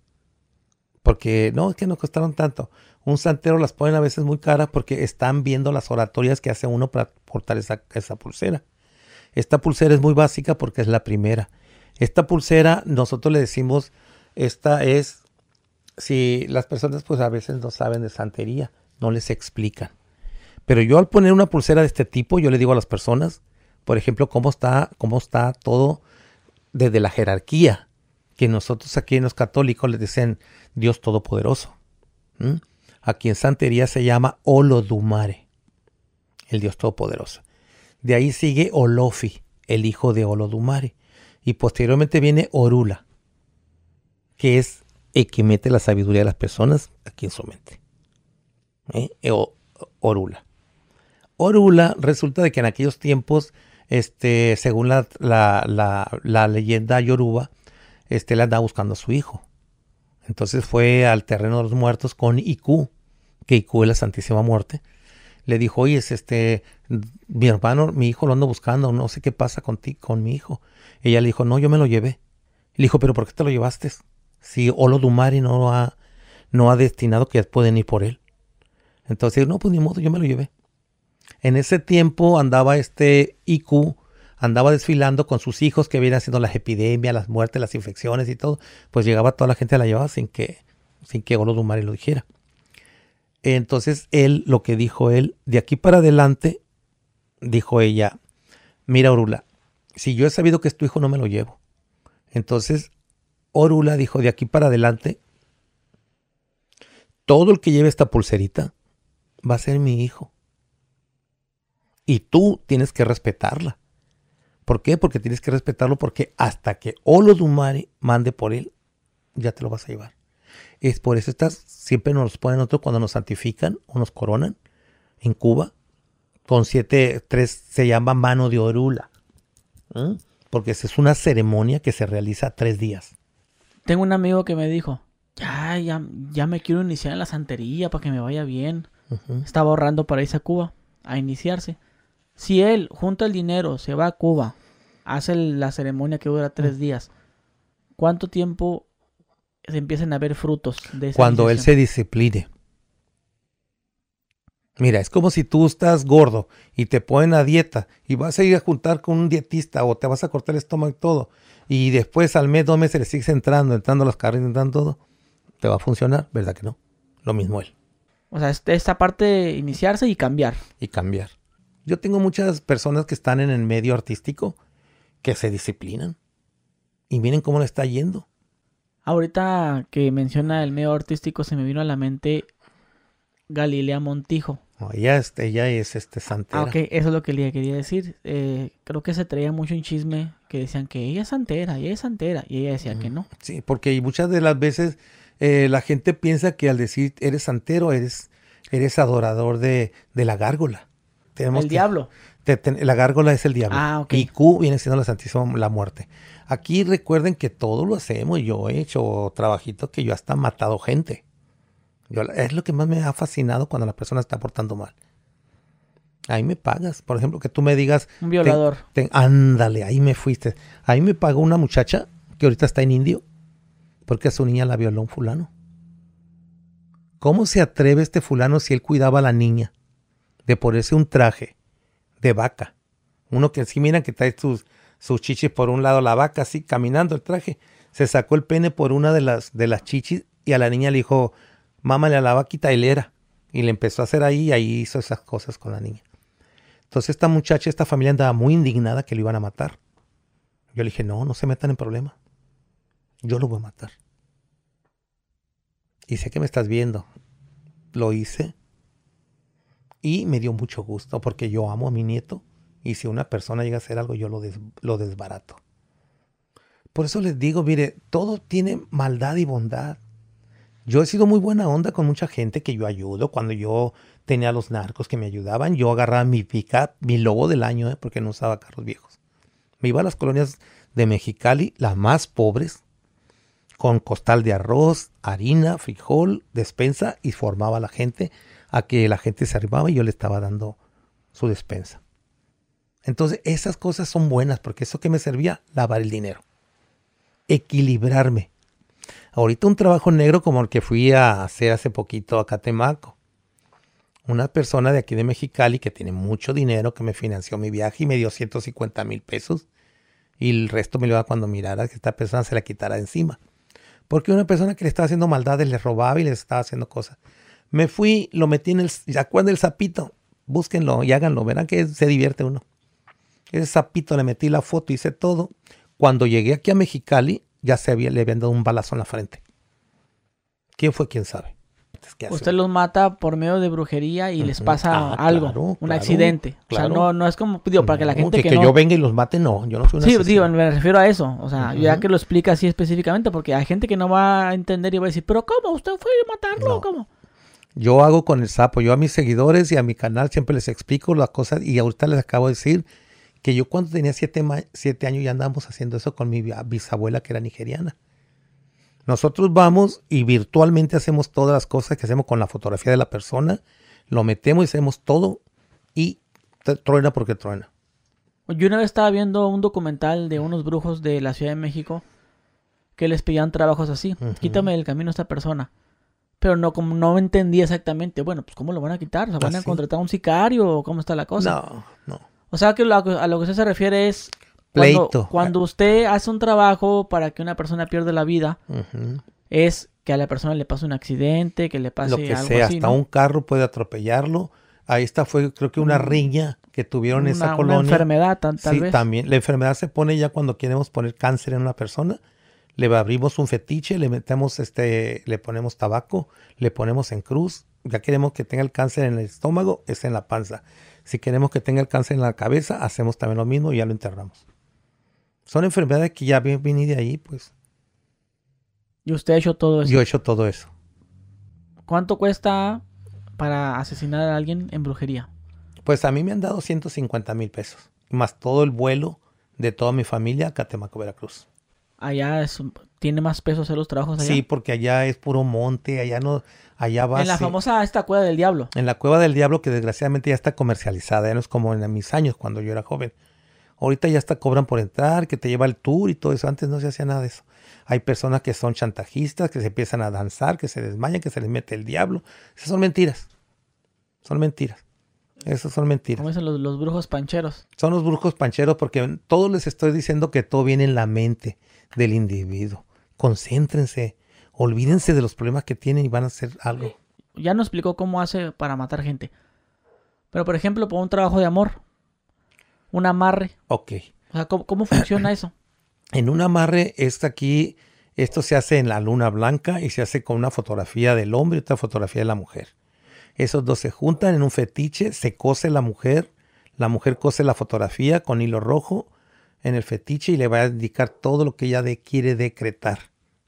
B: Porque no, es que no costaron tanto. Un santero las ponen a veces muy caras porque están viendo las oratorias que hace uno para portar esa, esa pulsera. Esta pulsera es muy básica porque es la primera. Esta pulsera, nosotros le decimos, esta es, si las personas pues a veces no saben de santería, no les explican. Pero yo al poner una pulsera de este tipo, yo le digo a las personas, por ejemplo, cómo está, cómo está todo desde la jerarquía, que nosotros aquí en los católicos les dicen Dios Todopoderoso. ¿Mm? Aquí en santería se llama Olodumare, el Dios Todopoderoso. De ahí sigue Olofi, el hijo de Olodumare. Y posteriormente viene Orula, que es el que mete la sabiduría de las personas aquí en su mente. ¿Eh? O- Orula. Orula resulta de que en aquellos tiempos, este, según la, la- la- leyenda yoruba, este, le andaba buscando a su hijo. Entonces fue al terreno de los muertos con Iku, que Iku es la Santísima Muerte. Le dijo, oye, es este, mi hermano, mi hijo lo ando buscando, no sé qué pasa con ti, con mi hijo. Ella le dijo, no, yo me lo llevé. Le dijo, pero ¿por qué te lo llevaste? Si Olodumare no ha, no ha destinado que pueden ir por él. Entonces, no, pues ni modo, yo me lo llevé. En ese tiempo andaba este Iku, andaba desfilando con sus hijos que vienen haciendo las epidemias, las muertes, las infecciones y todo. Pues llegaba toda la gente a la llevaba sin que, sin que Olodumare lo dijera. Entonces él, lo que dijo él, de aquí para adelante, dijo ella, mira Orula, si yo he sabido que es tu hijo, no me lo llevo. Entonces Orula dijo, de aquí para adelante, todo el que lleve esta pulserita va a ser mi hijo. Y tú tienes que respetarla. ¿Por qué? Porque tienes que respetarlo porque hasta que Olodumare mande por él, ya te lo vas a llevar. Es por eso estas siempre nos ponen nosotros cuando nos santifican o nos coronan en Cuba. Con siete, tres se llama mano de orula. ¿Mm? Porque es una ceremonia que se realiza tres días.
A: Tengo un amigo que me dijo, ya, ya, ya me quiero iniciar en la santería para que me vaya bien. Estaba ahorrando para irse a Cuba a iniciarse. Si él junta el dinero, se va a Cuba, hace la ceremonia que dura tres días, ¿cuánto tiempo se empiezan a ver frutos de esa
B: Cuando él se discipline. Mira, es como si tú estás gordo y te ponen a dieta y vas a ir a juntar con un dietista o te vas a cortar el estómago y todo. Y después al mes, dos meses le sigues entrando, entrando las carnes, entrando todo. ¿Te va a funcionar? ¿Verdad que no? Lo mismo él.
A: O sea, esta parte de iniciarse y cambiar.
B: y cambiar. Yo tengo muchas personas que están en el medio artístico que se disciplinan y miren cómo le está yendo.
A: Ahorita que menciona el medio artístico se me vino a la mente Galilea Montijo.
B: Ella, es, ella es este santera.
A: Ah, ok, eso es lo que le quería decir. Eh, creo que se traía mucho en chisme que decían que ella es santera, ella es santera, y ella decía que no.
B: Sí, porque muchas de las veces eh, la gente piensa que al decir eres santero, eres, eres adorador de, de la gárgola. Tenemos
A: El
B: que-
A: diablo.
B: te- te- la gárgola es el diablo.
A: Ah, ok.
B: Y Q viene siendo la Santísima la muerte. Aquí recuerden que todo lo hacemos. Yo he hecho trabajitos que yo hasta he matado gente. Yo, es lo que más me ha fascinado cuando la persona está portando mal. Ahí me pagas. Por ejemplo, que tú me digas.
A: Un violador.
B: te- ándale, ahí me fuiste. Ahí me pagó una muchacha que ahorita está en indio porque a su niña la violó un fulano. ¿Cómo se atreve este fulano si él cuidaba a la niña de ponerse un traje de vaca? Uno que sí miran que trae sus, sus chichis por un lado, la vaca así caminando el traje. Se sacó el pene por una de las, de las chichis y a la niña le dijo, mámale a la vaquita hilera. Y le empezó a hacer ahí y ahí hizo esas cosas con la niña. Entonces esta muchacha, esta familia andaba muy indignada que lo iban a matar. Yo le dije, no, no se metan en problemas. Yo lo voy a matar. Y sé que me estás viendo. Lo hice. Y me dio mucho gusto porque yo amo a mi nieto. Y si una persona llega a hacer algo, yo lo, des- lo desbarato. Por eso les digo, mire, todo tiene maldad y bondad. Yo he sido muy buena onda con mucha gente que yo ayudo. Cuando yo tenía los narcos que me ayudaban, yo agarraba mi pickup, mi lobo del año, ¿eh? porque no usaba carros viejos. Me iba a las colonias de Mexicali, las más pobres, con costal de arroz, harina, frijol, despensa y formaba a la gente a que la gente se arribaba y yo le estaba dando su despensa. Entonces esas cosas son buenas porque eso que me servía, lavar el dinero, equilibrarme. Ahorita un trabajo negro como el que fui a hacer hace poquito a Catemaco. Una persona de aquí de Mexicali que tiene mucho dinero, que me financió mi viaje y me dio 150 mil pesos. Y el resto me lo da cuando mirara que esta persona se la quitara encima. Porque una persona que le estaba haciendo maldades le robaba y le estaba haciendo cosas. Me fui, lo metí en el... ¿Se acuerdan del sapito? Búsquenlo y háganlo. Verán que se divierte uno. Ese sapito le metí la foto, hice todo. Cuando llegué aquí a Mexicali, ya se había, le habían dado un balazo en la frente. ¿Quién fue? ¿Quién sabe?
A: Usted los mata por medio de brujería y les pasa ah, algo, un accidente. o sea, no, no es como, digo, para que la gente
B: que, que, yo venga y los mate, no, yo no soy
A: Sí, digo, me refiero a eso. O sea, ya que lo explica así específicamente, porque hay gente que no va a entender y va a decir, pero ¿cómo? ¿Usted fue a matarlo? ¿Cómo?
B: Yo hago con el sapo. Yo a mis seguidores y a mi canal siempre les explico las cosas y ahorita les acabo de decir que yo cuando tenía siete, siete años ya andábamos haciendo eso con mi bisabuela que era nigeriana. Nosotros vamos y virtualmente hacemos todas las cosas que hacemos con la fotografía de la persona, lo metemos y hacemos todo y truena porque truena.
A: Yo una vez estaba viendo un documental de unos brujos de la Ciudad de México que les pedían trabajos así. Quítame del camino a esta persona. Pero no, como no entendía exactamente, bueno, pues ¿cómo lo van a quitar? ¿Se van a ¿Ah, contratar a un sicario o cómo está la cosa?
B: No, no.
A: O sea que a lo que usted se refiere es cuando, cuando usted hace un trabajo para que una persona pierda la vida, es que a la persona le pase un accidente, que le pase
B: lo que sea, hasta un carro puede atropellarlo. Ahí está, fue creo que una mm. riña que tuvieron en esa colonia. Una
A: enfermedad, tal,
B: sí,
A: vez.
B: también. La enfermedad se pone ya cuando queremos poner cáncer en una persona. Le abrimos un fetiche, le metemos este, le ponemos tabaco, le ponemos en cruz. Ya queremos que tenga el cáncer en el estómago, es en la panza. Si queremos que tenga el cáncer en la cabeza, hacemos también lo mismo y ya lo enterramos. Son enfermedades que ya vienen de ahí, pues.
A: ¿Y usted ha hecho todo eso?
B: Yo he hecho todo eso.
A: ¿Cuánto cuesta para asesinar a alguien en brujería?
B: Pues a mí me han dado 150 mil pesos. Más todo el vuelo de toda mi familia a Catemaco, Veracruz.
A: Allá es, tiene más peso hacer los trabajos allá.
B: Sí, porque allá es puro monte, allá no, allá va.
A: En la famosa esta cueva del diablo.
B: En la cueva del diablo que desgraciadamente ya está comercializada, ya no es como en mis años cuando yo era joven. Ahorita ya está cobran por entrar, que te lleva el tour y todo eso. Antes no se hacía nada de eso. Hay personas que son chantajistas, que se empiezan a danzar, que se desmayan, que se les mete el diablo. Esas son mentiras. Son mentiras. Esas son mentiras.
A: ¿Cómo dicen los, los brujos pancheros?
B: Son los brujos pancheros porque todos les estoy diciendo que todo viene en la mente del individuo. Concéntrense, olvídense de los problemas que tienen y van a hacer algo.
A: Ya nos explicó cómo hace para matar gente. Pero por ejemplo, por un trabajo de amor, un amarre.
B: Ok.
A: O sea, ¿cómo, funciona eso? [clears throat]
B: En un amarre, es aquí, esto se hace en la luna blanca y se hace con una fotografía del hombre y otra fotografía de la mujer. Esos dos se juntan en un fetiche, se cose la mujer, la mujer cose la fotografía con hilo rojo en el fetiche y le va a indicar todo lo que ella quiere decretar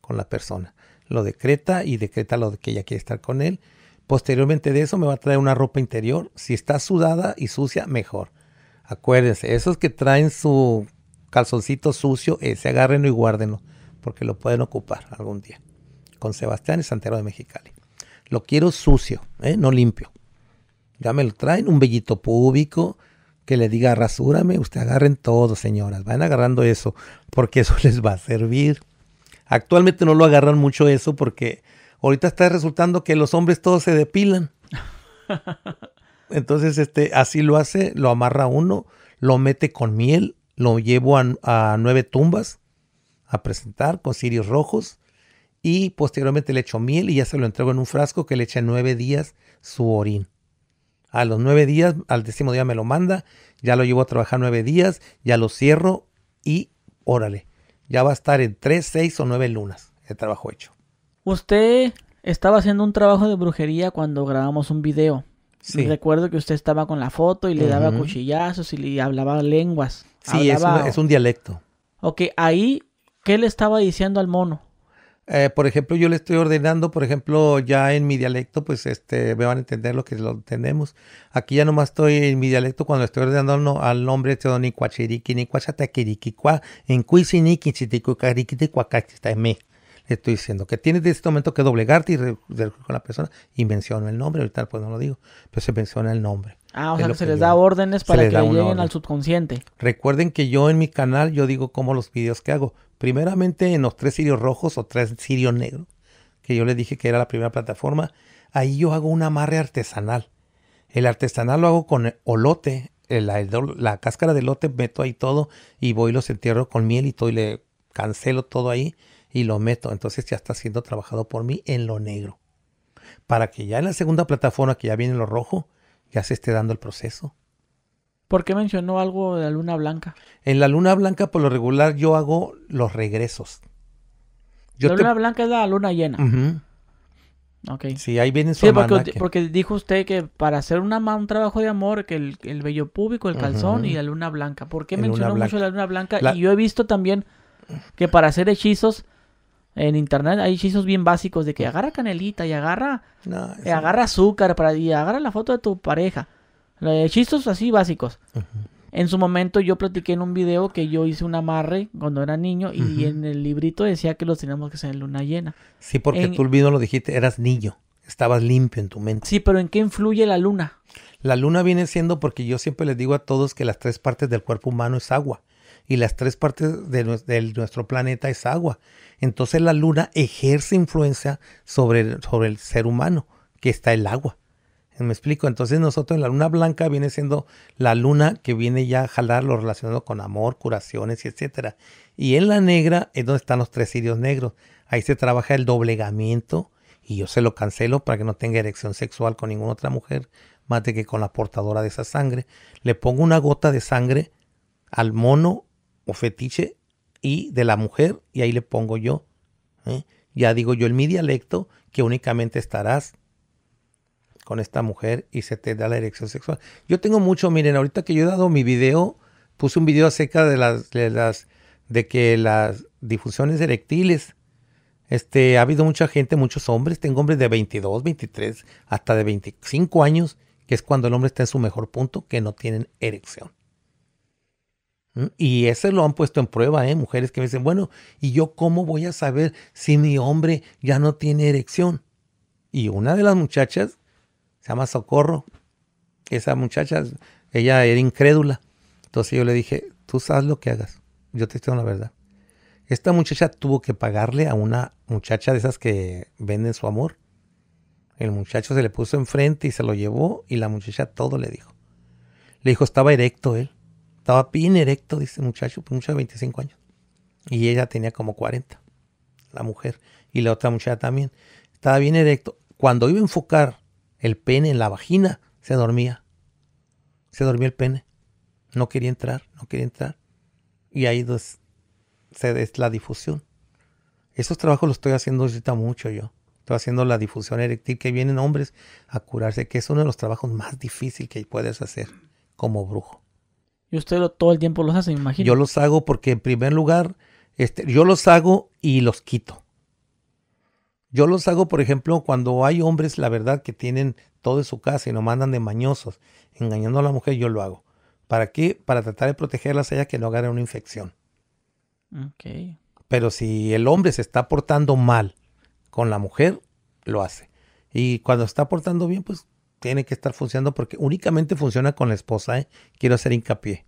B: con la persona. Lo decreta y decreta lo que ella quiere estar con él. Posteriormente de eso me va a traer una ropa interior. Si está sudada y sucia, mejor. Acuérdense, esos que traen su calzoncito sucio, ese agárrenlo y guárdenlo, porque lo pueden ocupar algún día. Con Sebastián y Santero de Mexicali. Lo quiero sucio, ¿eh? no limpio. Ya me lo traen, un vellito púbico, que le diga rasúrame, usted agarren todo, señoras, vayan agarrando eso, porque eso [laughs] les va a servir. Actualmente no lo agarran mucho eso porque ahorita está resultando que los hombres todos se depilan. [laughs] Entonces, este, así lo hace, lo amarra uno, lo mete con miel, lo llevo a, nueve tumbas a presentar con cirios rojos y posteriormente le echo miel y ya se lo entrego en un frasco que le echa nueve días su orín. A los nueve días, al décimo día me lo manda, ya lo llevo a trabajar nueve días, ya lo cierro y órale, ya va a estar en tres, seis o nueve lunas el trabajo hecho.
A: Usted estaba haciendo un trabajo de brujería cuando grabamos un video. Recuerdo que usted estaba con la foto y le daba cuchillazos y le hablaba lenguas.
B: Sí, es, un dialecto.
A: Ok, ahí, ¿qué le estaba diciendo al mono?
B: Eh, por ejemplo, yo le estoy ordenando, por ejemplo, ya en mi dialecto, pues este, me van a entender lo que lo entendemos. Aquí ya nomás estoy en mi dialecto cuando estoy ordenando al nombre de ni cuachiriki, ni cuachataquiriki, en cuisiniki, chiticucariki, me le estoy diciendo que tienes de este momento que doblegarte y con la persona y menciono el nombre, ahorita pues no lo digo, pero se menciona el nombre.
A: Ah, o sea que se les da órdenes para que lleguen al subconsciente.
B: Recuerden que yo en mi canal yo digo como los videos que hago. Primeramente en los tres sirios rojos o tres sirios negros, que yo les dije que era la primera plataforma, ahí yo hago un amarre artesanal. El artesanal lo hago con olote, la, la cáscara de elote meto ahí todo y voy y los entierro con miel y todo y le cancelo todo ahí y lo meto. Entonces ya está siendo trabajado por mí en lo negro. Para que ya en la segunda plataforma, que ya viene lo rojo, ya se esté dando el proceso.
A: ¿Por qué mencionó algo de la luna blanca?
B: En la luna blanca, por lo regular, yo hago los regresos.
A: la luna blanca es la luna llena.
B: Sí, ahí viene
A: su Sí, porque, dijo usted que para hacer una, un trabajo de amor, que el, el vello público, el calzón y la luna blanca. ¿Por qué mencionó mucho la luna blanca? Y yo he visto también que para hacer hechizos en internet hay hechizos bien básicos de que agarra canelita y agarra, eh, agarra azúcar para, y agarra la foto de tu pareja. Hechizos así básicos. En su momento yo platiqué en un video que yo hice un amarre cuando era niño y en el librito decía que los teníamos que hacer en luna llena.
B: Sí, porque tú olvido lo dijiste, eras niño, estabas limpio en tu mente.
A: Sí, pero ¿en qué influye la luna?
B: La luna viene siendo porque yo siempre les digo a todos que las tres partes del cuerpo humano es agua y las tres partes de, nuestro planeta es agua. Entonces la luna ejerce influencia sobre, sobre el ser humano, que está el agua. ¿Me explico? Entonces nosotros en la luna blanca viene siendo la luna que viene ya a jalar lo relacionado con amor, curaciones etcétera. Y en la negra es donde están los tres cirios negros. Ahí se trabaja el doblegamiento y yo se lo cancelo para que no tenga erección sexual con ninguna otra mujer más de que con la portadora de esa sangre. Le pongo una gota de sangre al mono fetiche y de la mujer y ahí le pongo yo. ¿eh? Ya digo yo en mi dialecto que únicamente estarás con esta mujer y se te da la erección sexual. Yo tengo mucho, miren, ahorita que yo he dado mi video, puse un video acerca de las, de las, de que las difusiones erectiles, este, ha habido mucha gente, muchos hombres, tengo hombres de 22, 23, hasta de 25 años, que es cuando el hombre está en su mejor punto, que no tienen erección. Y ese lo han puesto en prueba, ¿eh? Mujeres que me dicen, bueno, ¿y yo cómo voy a saber si mi hombre ya no tiene erección? Y una de las muchachas, se llama Socorro, esa muchacha, ella era incrédula. Entonces yo le dije, tú sabes lo que hagas, yo te estoy la verdad. Esta muchacha tuvo que pagarle a una muchacha de esas que venden su amor. El muchacho se le puso enfrente y se lo llevó y la muchacha todo le dijo. Le dijo, estaba erecto él. Estaba bien erecto, dice el muchacho, pues muchacho de 25 años. Y ella tenía como 40, la mujer. Y la otra muchacha también. Estaba bien erecto. Cuando iba a enfocar el pene en la vagina, se dormía. Se dormía el pene. No quería entrar, no quería entrar. Y ahí pues, se, es la difusión. Esos trabajos los estoy haciendo ahorita mucho yo. Estoy haciendo la difusión eréctil que vienen hombres a curarse, que es uno de los trabajos más difíciles que puedes hacer como brujo.
A: Y usted todo el tiempo los hace, me imagino.
B: Yo los hago porque en primer lugar, este, yo los hago y los quito. Yo los hago, por ejemplo, cuando hay hombres, la verdad, que tienen todo en su casa y no mandan de mañosos, engañando a la mujer, yo lo hago. ¿Para qué? Para tratar de protegerlas a ella que no agarre una infección.
A: Ok.
B: Pero si el hombre se está portando mal con la mujer, lo hace. Y cuando está portando bien, pues tiene que estar funcionando porque únicamente funciona con la esposa, ¿eh? quiero hacer hincapié.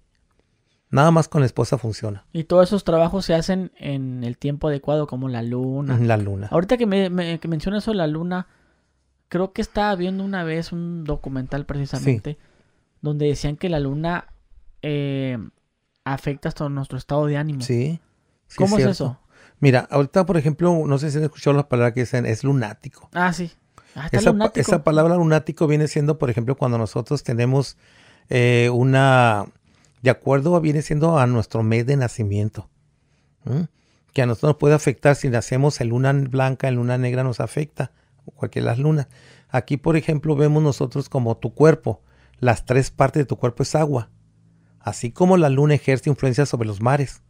B: Nada más con la esposa funciona.
A: Y todos esos trabajos se hacen en el tiempo adecuado, como la luna.
B: La luna.
A: Ahorita que, me, que mencionas eso la luna, creo que estaba viendo una vez un documental precisamente donde decían que la luna eh, afecta hasta nuestro estado de ánimo.
B: Sí.
A: ¿Cómo es, eso?
B: Mira, ahorita, por ejemplo, no sé si han escuchado las palabras que dicen, es lunático.
A: Ah, sí.
B: Ah, esa, palabra lunático viene siendo, por ejemplo, cuando nosotros tenemos eh, una, de acuerdo, viene siendo a nuestro mes de nacimiento. Que a nosotros nos puede afectar si nacemos en luna blanca, en luna negra nos afecta, o cualquier las lunas. Aquí, por ejemplo, vemos nosotros como tu cuerpo, las tres partes de tu cuerpo es agua. Así como la luna ejerce influencia sobre los mares,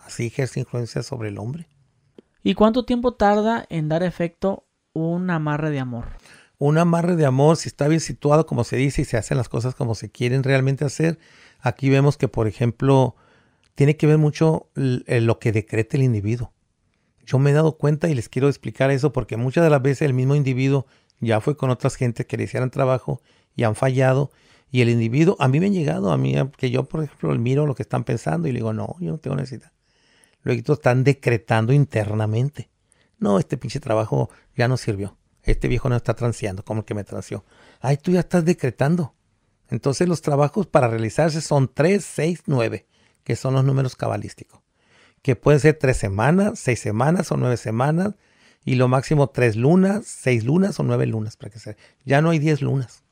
B: así ejerce influencia sobre el hombre.
A: ¿Y cuánto tiempo tarda en dar efecto un amarre de amor?
B: Un amarre de amor, si está bien situado, como se dice, y se hacen las cosas como se quieren realmente hacer, aquí vemos que, por ejemplo, tiene que ver mucho lo que decrete el individuo. Yo me he dado cuenta y les quiero explicar eso porque muchas de las veces el mismo individuo ya fue con otras gentes que le hicieran trabajo y han fallado. Y el individuo, a mí me han llegado, a mí, que yo, por ejemplo, miro lo que están pensando y le digo, no, yo no tengo necesidad. Luego están decretando internamente. No, este pinche trabajo ya no sirvió. Este viejo no está transeando como que me transeó. Ay, tú ya estás decretando. Entonces los trabajos para realizarse son 3, 6, 9, que son los números cabalísticos que pueden ser tres semanas, seis semanas o nueve semanas, y lo máximo tres lunas, seis lunas o nueve lunas, para que sea. Ya no hay diez lunas,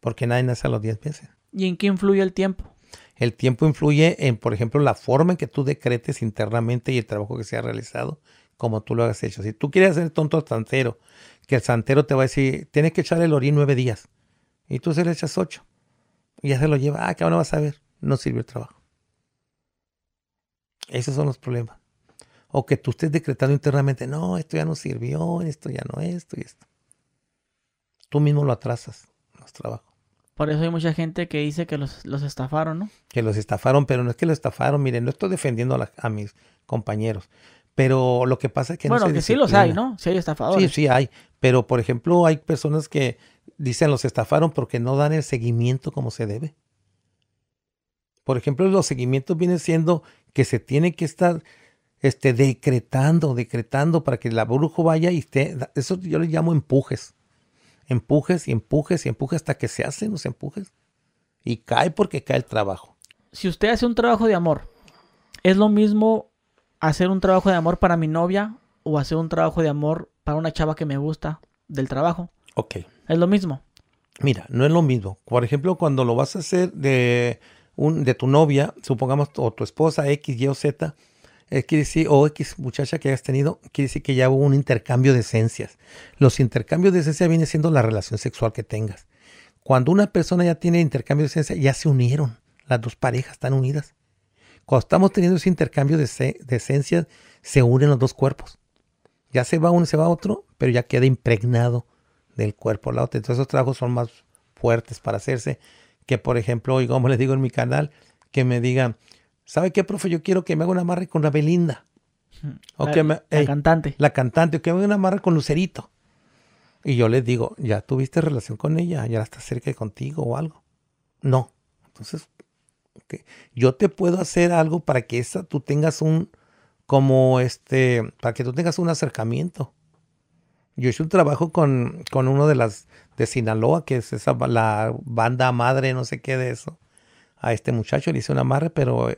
B: porque nadie nace a los diez meses.
A: ¿Y en qué influye el tiempo?
B: El tiempo influye en, por ejemplo, la forma en que tú decretes internamente y el trabajo que se ha realizado, como tú lo has hecho. Si tú quieres hacer tonto al santero, que el santero te va a decir, tienes que echar el orín nueve días, y tú se le echas ocho, y ya se lo lleva, ah, que ahora vas a ver, no sirve el trabajo. Esos son los problemas. O que tú estés decretando internamente, no, esto ya no sirvió, esto ya no, esto y esto. Tú mismo lo atrasas, los trabajos.
A: Por eso hay mucha gente que dice que los, estafaron, ¿no?
B: Que los estafaron, pero no es que los estafaron. Miren, no estoy defendiendo a, mis compañeros. Pero lo que pasa es que
A: bueno,
B: no
A: que sí los hay, ¿no? Sí hay estafadores.
B: Sí, sí hay. Pero, por ejemplo, hay personas que dicen los estafaron porque no dan el seguimiento como se debe. Por ejemplo, los seguimientos vienen siendo que se tiene que estar este, decretando, decretando para que la brujo vaya y esté. Eso yo le llamo empujes. Empujes y empujes y empujes hasta que se hacen los empujes. Y cae porque cae el trabajo.
A: Si usted hace un trabajo de amor, ¿es lo mismo hacer un trabajo de amor para mi novia o hacer un trabajo de amor para una chava que me gusta del trabajo?
B: Ok.
A: Es lo mismo.
B: Mira, no es lo mismo. Por ejemplo, cuando lo vas a hacer de de tu novia, supongamos, o tu esposa X, Y o Z, quiere decir, o X muchacha que hayas tenido, quiere decir que ya hubo un intercambio de esencias. Los intercambios de esencia viene siendo la relación sexual que tengas. Cuando una persona ya tiene intercambio de esencia, ya se unieron. Las dos parejas están unidas. Cuando estamos teniendo ese intercambio de, de esencias, se unen los dos cuerpos. Ya se va uno se va otro, pero ya queda impregnado del cuerpo la otra. Entonces esos trabajos son más fuertes para hacerse que por ejemplo, hoy como [laughs] les digo en mi canal, que me digan, ¿sabe qué, profe? Yo quiero que me haga una amarre con la Belinda.
A: O la, que me, la cantante.
B: La cantante, o que me haga una amarre con Lucerito. Y yo les digo, ¿ya tuviste relación con ella? ¿Ya está cerca de contigo o algo? No. Entonces, yo te puedo hacer algo para que esa, tú tengas un, como este, para que tú tengas un acercamiento. Yo hice un trabajo con, con uno de las de Sinaloa, que es esa, la banda madre, no sé qué de eso. A este muchacho le hice un amarre, pero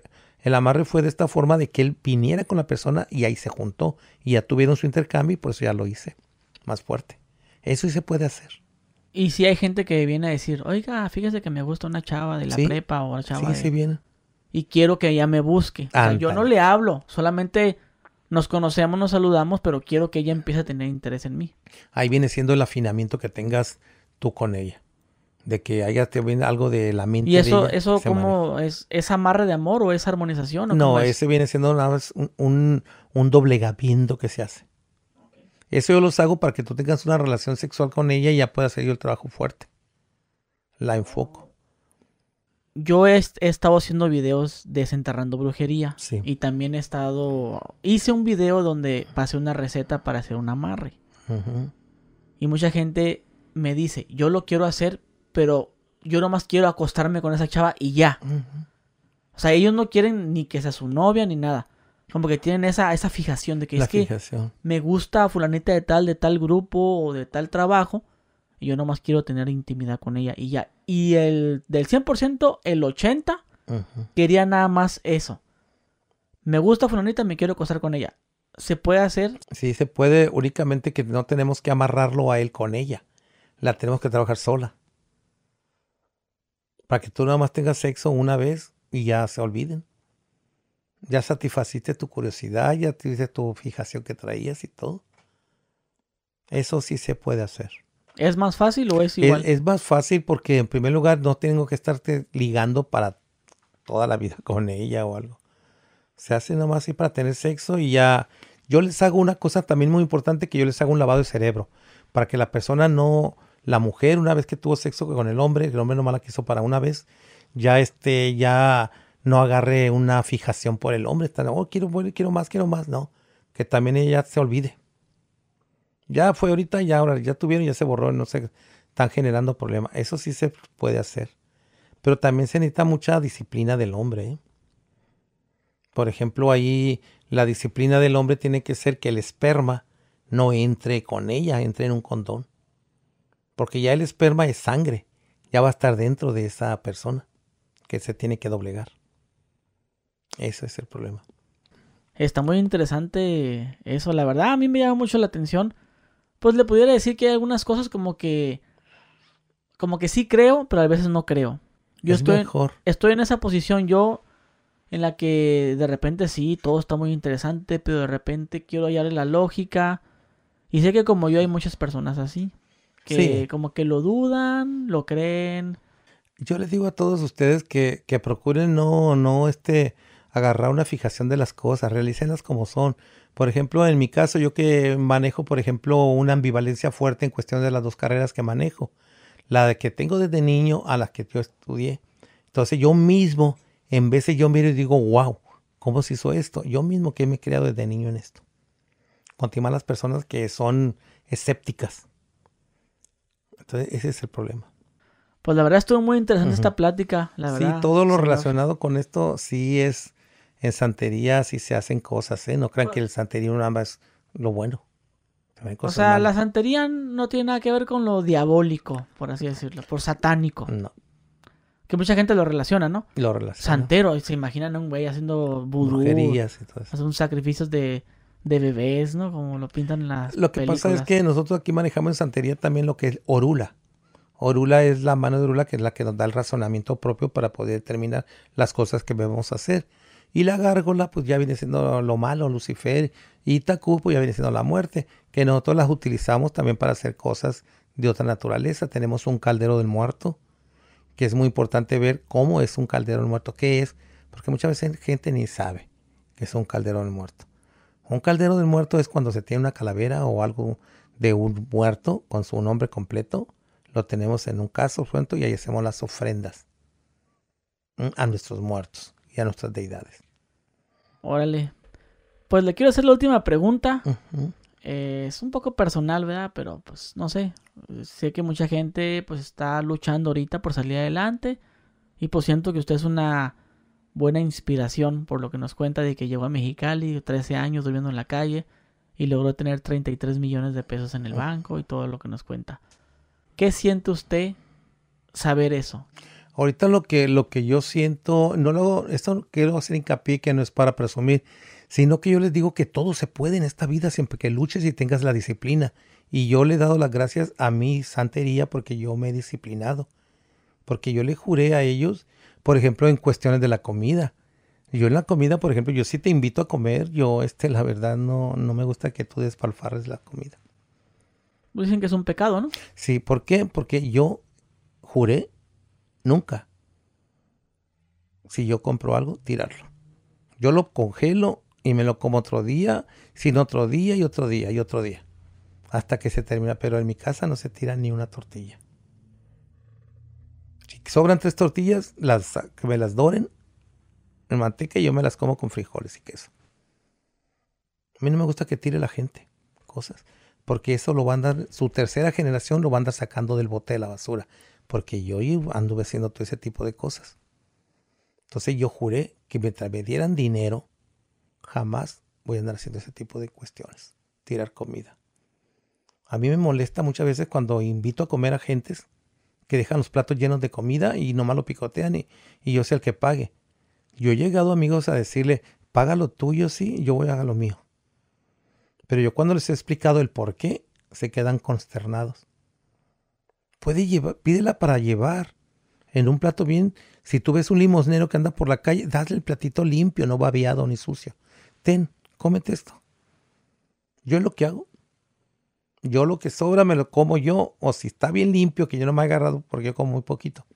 B: el amarre fue de esta forma de que él viniera con la persona y ahí se juntó. Y ya tuvieron su intercambio y por eso ya lo hice más fuerte. Eso sí se puede hacer.
A: Y si hay gente que viene a decir, oiga, fíjese que me gusta una chava de la prepa o una chava.
B: Sí, sí viene.
A: Y quiero que ella me busque. yo no le hablo, solamente nos conocemos, nos saludamos, pero quiero que ella empiece a tener interés en mí.
B: Ahí viene siendo el afinamiento que tengas tú con ella. De que haya te viene algo de la mente.
A: ¿Y eso, eso cómo es? ¿Es amarre de amor o es armonización?
B: no, ese viene siendo nada más un, un, doblegamiento que se hace. Eso yo los hago para que tú tengas una relación sexual con ella y ya pueda hacer yo el trabajo fuerte. La enfoco
A: yo he, estado haciendo videos desenterrando brujería. Y también he estado. Hice un video donde pasé una receta para hacer un amarre. Y mucha gente me dice: Yo lo quiero hacer, pero yo nomás quiero acostarme con esa chava y ya. O sea, ellos no quieren ni que sea su novia ni nada. Como que tienen esa, esa fijación de que es que me gusta fulanita de tal, de tal grupo o de tal trabajo. Y yo nomás quiero tener intimidad con ella y ya. Y el del 100%, el 80% quería nada más eso. Me gusta fulanita, me quiero acostar con ella. ¿Se puede hacer?
B: Sí, se puede, únicamente que no tenemos que amarrarlo a él con ella. La tenemos que trabajar sola. Para que tú nada más tengas sexo una vez y ya se olviden. Ya satisfaciste tu curiosidad, ya tuviste tu fijación que traías y todo. Eso sí se puede hacer.
A: ¿Es más fácil o es igual?
B: Es, más fácil porque en primer lugar no tengo que estarte ligando para toda la vida con ella o algo. Se hace nomás así para tener sexo y ya, Yo les hago una cosa también muy importante, que yo les hago un lavado de cerebro, para que la persona no, la mujer, una vez que tuvo sexo con el hombre, el hombre nomás la quiso para una vez, ya este, ya no agarre una fijación por el hombre, está, oh, quiero, quiero más, quiero más, no, que también ella se olvide. Ya fue ahorita, ya ahora, ya tuvieron, ya se borró, no se están generando problemas. Eso sí se puede hacer. Pero también se necesita mucha disciplina del hombre. ¿eh? Por ejemplo, ahí la disciplina del hombre tiene que ser que el esperma no entre con ella, entre en un condón. Porque ya el esperma es sangre, ya va a estar dentro de esa persona que se tiene que doblegar. Ese es el problema.
A: Está muy interesante eso, la verdad a mí me llama mucho la atención. Pues le pudiera decir que hay algunas cosas como que como que sí creo, pero a veces no creo. Yo estoy, mejor. estoy en esa posición yo en la que de repente sí, todo está muy interesante, pero de repente quiero hallarle la lógica. Y sé que como yo hay muchas personas así, que como que lo dudan, lo creen.
B: Yo les digo a todos ustedes que, que procuren no, no este, agarrar una fijación de las cosas, realícenlas como son. Por ejemplo, en mi caso, yo que manejo, por ejemplo, una ambivalencia fuerte en cuestión de las dos carreras que manejo la de que tengo desde niño a la que yo estudié. Entonces yo mismo, en vez de yo miro y digo, wow, ¿cómo se hizo esto? Yo mismo que me he creado desde niño en esto. Continúan las personas que son escépticas. Entonces ese es el problema.
A: Pues la verdad estuvo muy interesante esta plática, la verdad.
B: Sí, todo lo relacionado con esto sí es en santería, sí se hacen cosas, ¿eh? No crean pues que el santería nada más lo bueno.
A: O sea, la santería no tiene nada que ver con lo diabólico, por así decirlo, por satánico. No. Que mucha gente lo relaciona, ¿no?
B: Lo relaciona.
A: Santero, se imaginan a un güey haciendo vudú. y todo eso. Hacen sacrificios de, de bebés, ¿no? Como lo pintan en las
B: Lo que pasa es que nosotros aquí manejamos en santería también lo que es orula. Orula es la mano de orula que es la que nos da el razonamiento propio para poder determinar las cosas que debemos hacer. Y la gárgola, pues ya viene siendo lo malo, Lucifer. Y Taku, pues ya viene siendo la muerte, que nosotros las utilizamos también para hacer cosas de otra naturaleza. Tenemos un caldero del muerto, que es muy importante ver cómo es un caldero del muerto, qué es, porque muchas veces gente ni sabe que es un caldero del muerto. Un caldero del muerto es cuando se tiene una calavera o algo de un muerto con su nombre completo. Lo tenemos en un caso suelto y ahí hacemos las ofrendas a nuestros muertos a nuestras deidades.
A: Órale. Pues le quiero hacer la última pregunta. Eh, es un poco personal, ¿verdad? Pero pues no sé. Sé que mucha gente pues está luchando ahorita por salir adelante. Y pues siento que usted es una buena inspiración por lo que nos cuenta de que llegó a Mexicali, 13 años viviendo en la calle y logró tener 33 millones de pesos en el banco y todo lo que nos cuenta. ¿Qué siente usted saber eso?
B: Ahorita lo que, lo que yo siento, no lo, esto quiero hacer hincapié que no es para presumir, sino que yo les digo que todo se puede en esta vida siempre que luches y tengas la disciplina. Y yo le he dado las gracias a mi santería porque yo me he disciplinado. Porque yo le juré a ellos, por ejemplo, en cuestiones de la comida. Yo en la comida, por ejemplo, yo sí te invito a comer, yo, este, la verdad, no, no me gusta que tú despalfarres la comida.
A: Dicen que es un pecado, ¿no?
B: Sí, ¿por qué? Porque yo juré Nunca. Si yo compro algo, tirarlo. Yo lo congelo y me lo como otro día, sin otro día y otro día y otro día. Hasta que se termina. Pero en mi casa no se tira ni una tortilla. Si sobran tres tortillas, las, que me las doren en manteca y yo me las como con frijoles y queso. A mí no me gusta que tire la gente cosas. Porque eso lo va a andar, su tercera generación lo va a andar sacando del bote de la basura porque yo anduve haciendo todo ese tipo de cosas. Entonces yo juré que mientras me dieran dinero, jamás voy a andar haciendo ese tipo de cuestiones, tirar comida. A mí me molesta muchas veces cuando invito a comer a gentes que dejan los platos llenos de comida y nomás lo picotean y, y yo sea el que pague. Yo he llegado amigos a decirle, paga lo tuyo, sí, yo voy a hacer lo mío. Pero yo cuando les he explicado el por qué, se quedan consternados. Puede llevar, pídela para llevar en un plato bien. Si tú ves un limosnero que anda por la calle, dale el platito limpio, no babiado ni sucio. Ten, cómete esto. Yo lo que hago, yo lo que sobra me lo como yo, o si está bien limpio, que yo no me he agarrado, porque yo como muy poquito.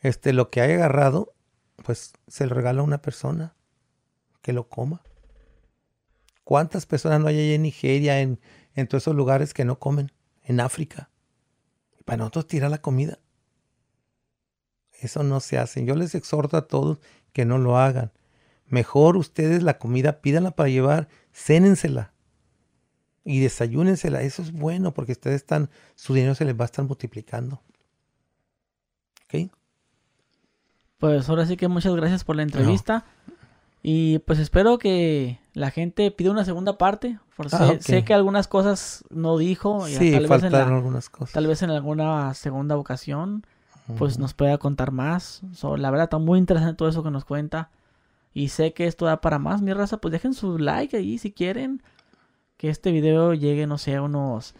B: Este, lo que haya agarrado, pues se lo regala a una persona que lo coma. ¿Cuántas personas no hay allá en Nigeria, en, en todos esos lugares que no comen? En África. Para nosotros tirar la comida. Eso no se hace. Yo les exhorto a todos que no lo hagan. Mejor ustedes la comida pídanla para llevar, cénensela y desayúnensela. Eso es bueno porque ustedes están, su dinero se les va a estar multiplicando. ¿Ok?
A: Pues ahora sí que muchas gracias por la entrevista. Y pues espero que la gente pida una segunda parte. Porque
B: Ah,
A: sé, que algunas cosas no dijo. y
B: Sí,
A: tal, vez en la-
B: algunas cosas.
A: tal vez en alguna segunda ocasión pues nos pueda contar más. So, la verdad está muy interesante todo eso que nos cuenta. Y sé que esto da para más, mi raza. Pues dejen su like ahí si quieren. Que este video llegue, no sé, a unos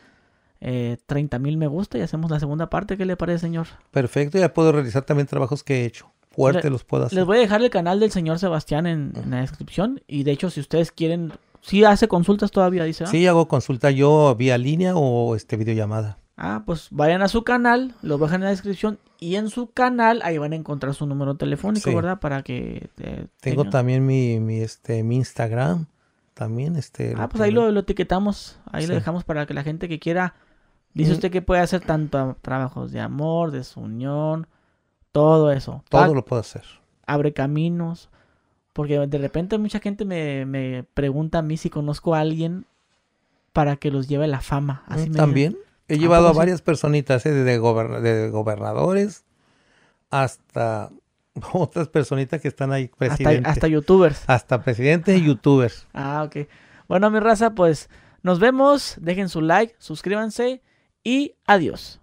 A: eh, 30 mil me gusta y hacemos la segunda parte. ¿Qué le parece, señor?
B: Perfecto, ya puedo realizar también trabajos que he hecho. Fuerte
A: Le-
B: los puedo hacer.
A: Les voy a dejar el canal del señor Sebastián en, en la descripción. Y de hecho, si ustedes quieren, si hace consultas todavía, dice. ¿ah?
B: Sí, hago consulta yo vía línea o este videollamada.
A: Ah, pues vayan a su canal, lo dejan en la descripción. Y en su canal, ahí van a encontrar su número telefónico,
B: Sí.
A: ¿verdad? Para que. eh,
B: Tengo
A: tengan-
B: también mi, mi, este, mi Instagram. También, este.
A: Ah, pues ahí lo, lo etiquetamos. Ahí lo
B: Sí.
A: dejamos para que la gente que quiera. Dice
B: Mm.
A: usted que puede hacer tanto trabajos de amor, de su unión, todo eso.
B: Todo lo puedo hacer.
A: Abre caminos. Porque de repente mucha gente me, me pregunta a mí si conozco a alguien para que los lleve la fama. Así me dicen.
B: También. He
A: ¿A
B: llevado a
A: sí?
B: varias personitas, eh, desde goberna- de gobernadores hasta [laughs] otras personitas que están ahí,
A: Hasta,
B: presidentes.
A: hasta youtubers.
B: Hasta presidentes y youtubers. [laughs]
A: Ah, ok. Bueno, mi raza, pues nos vemos. Dejen su like, suscríbanse y adiós.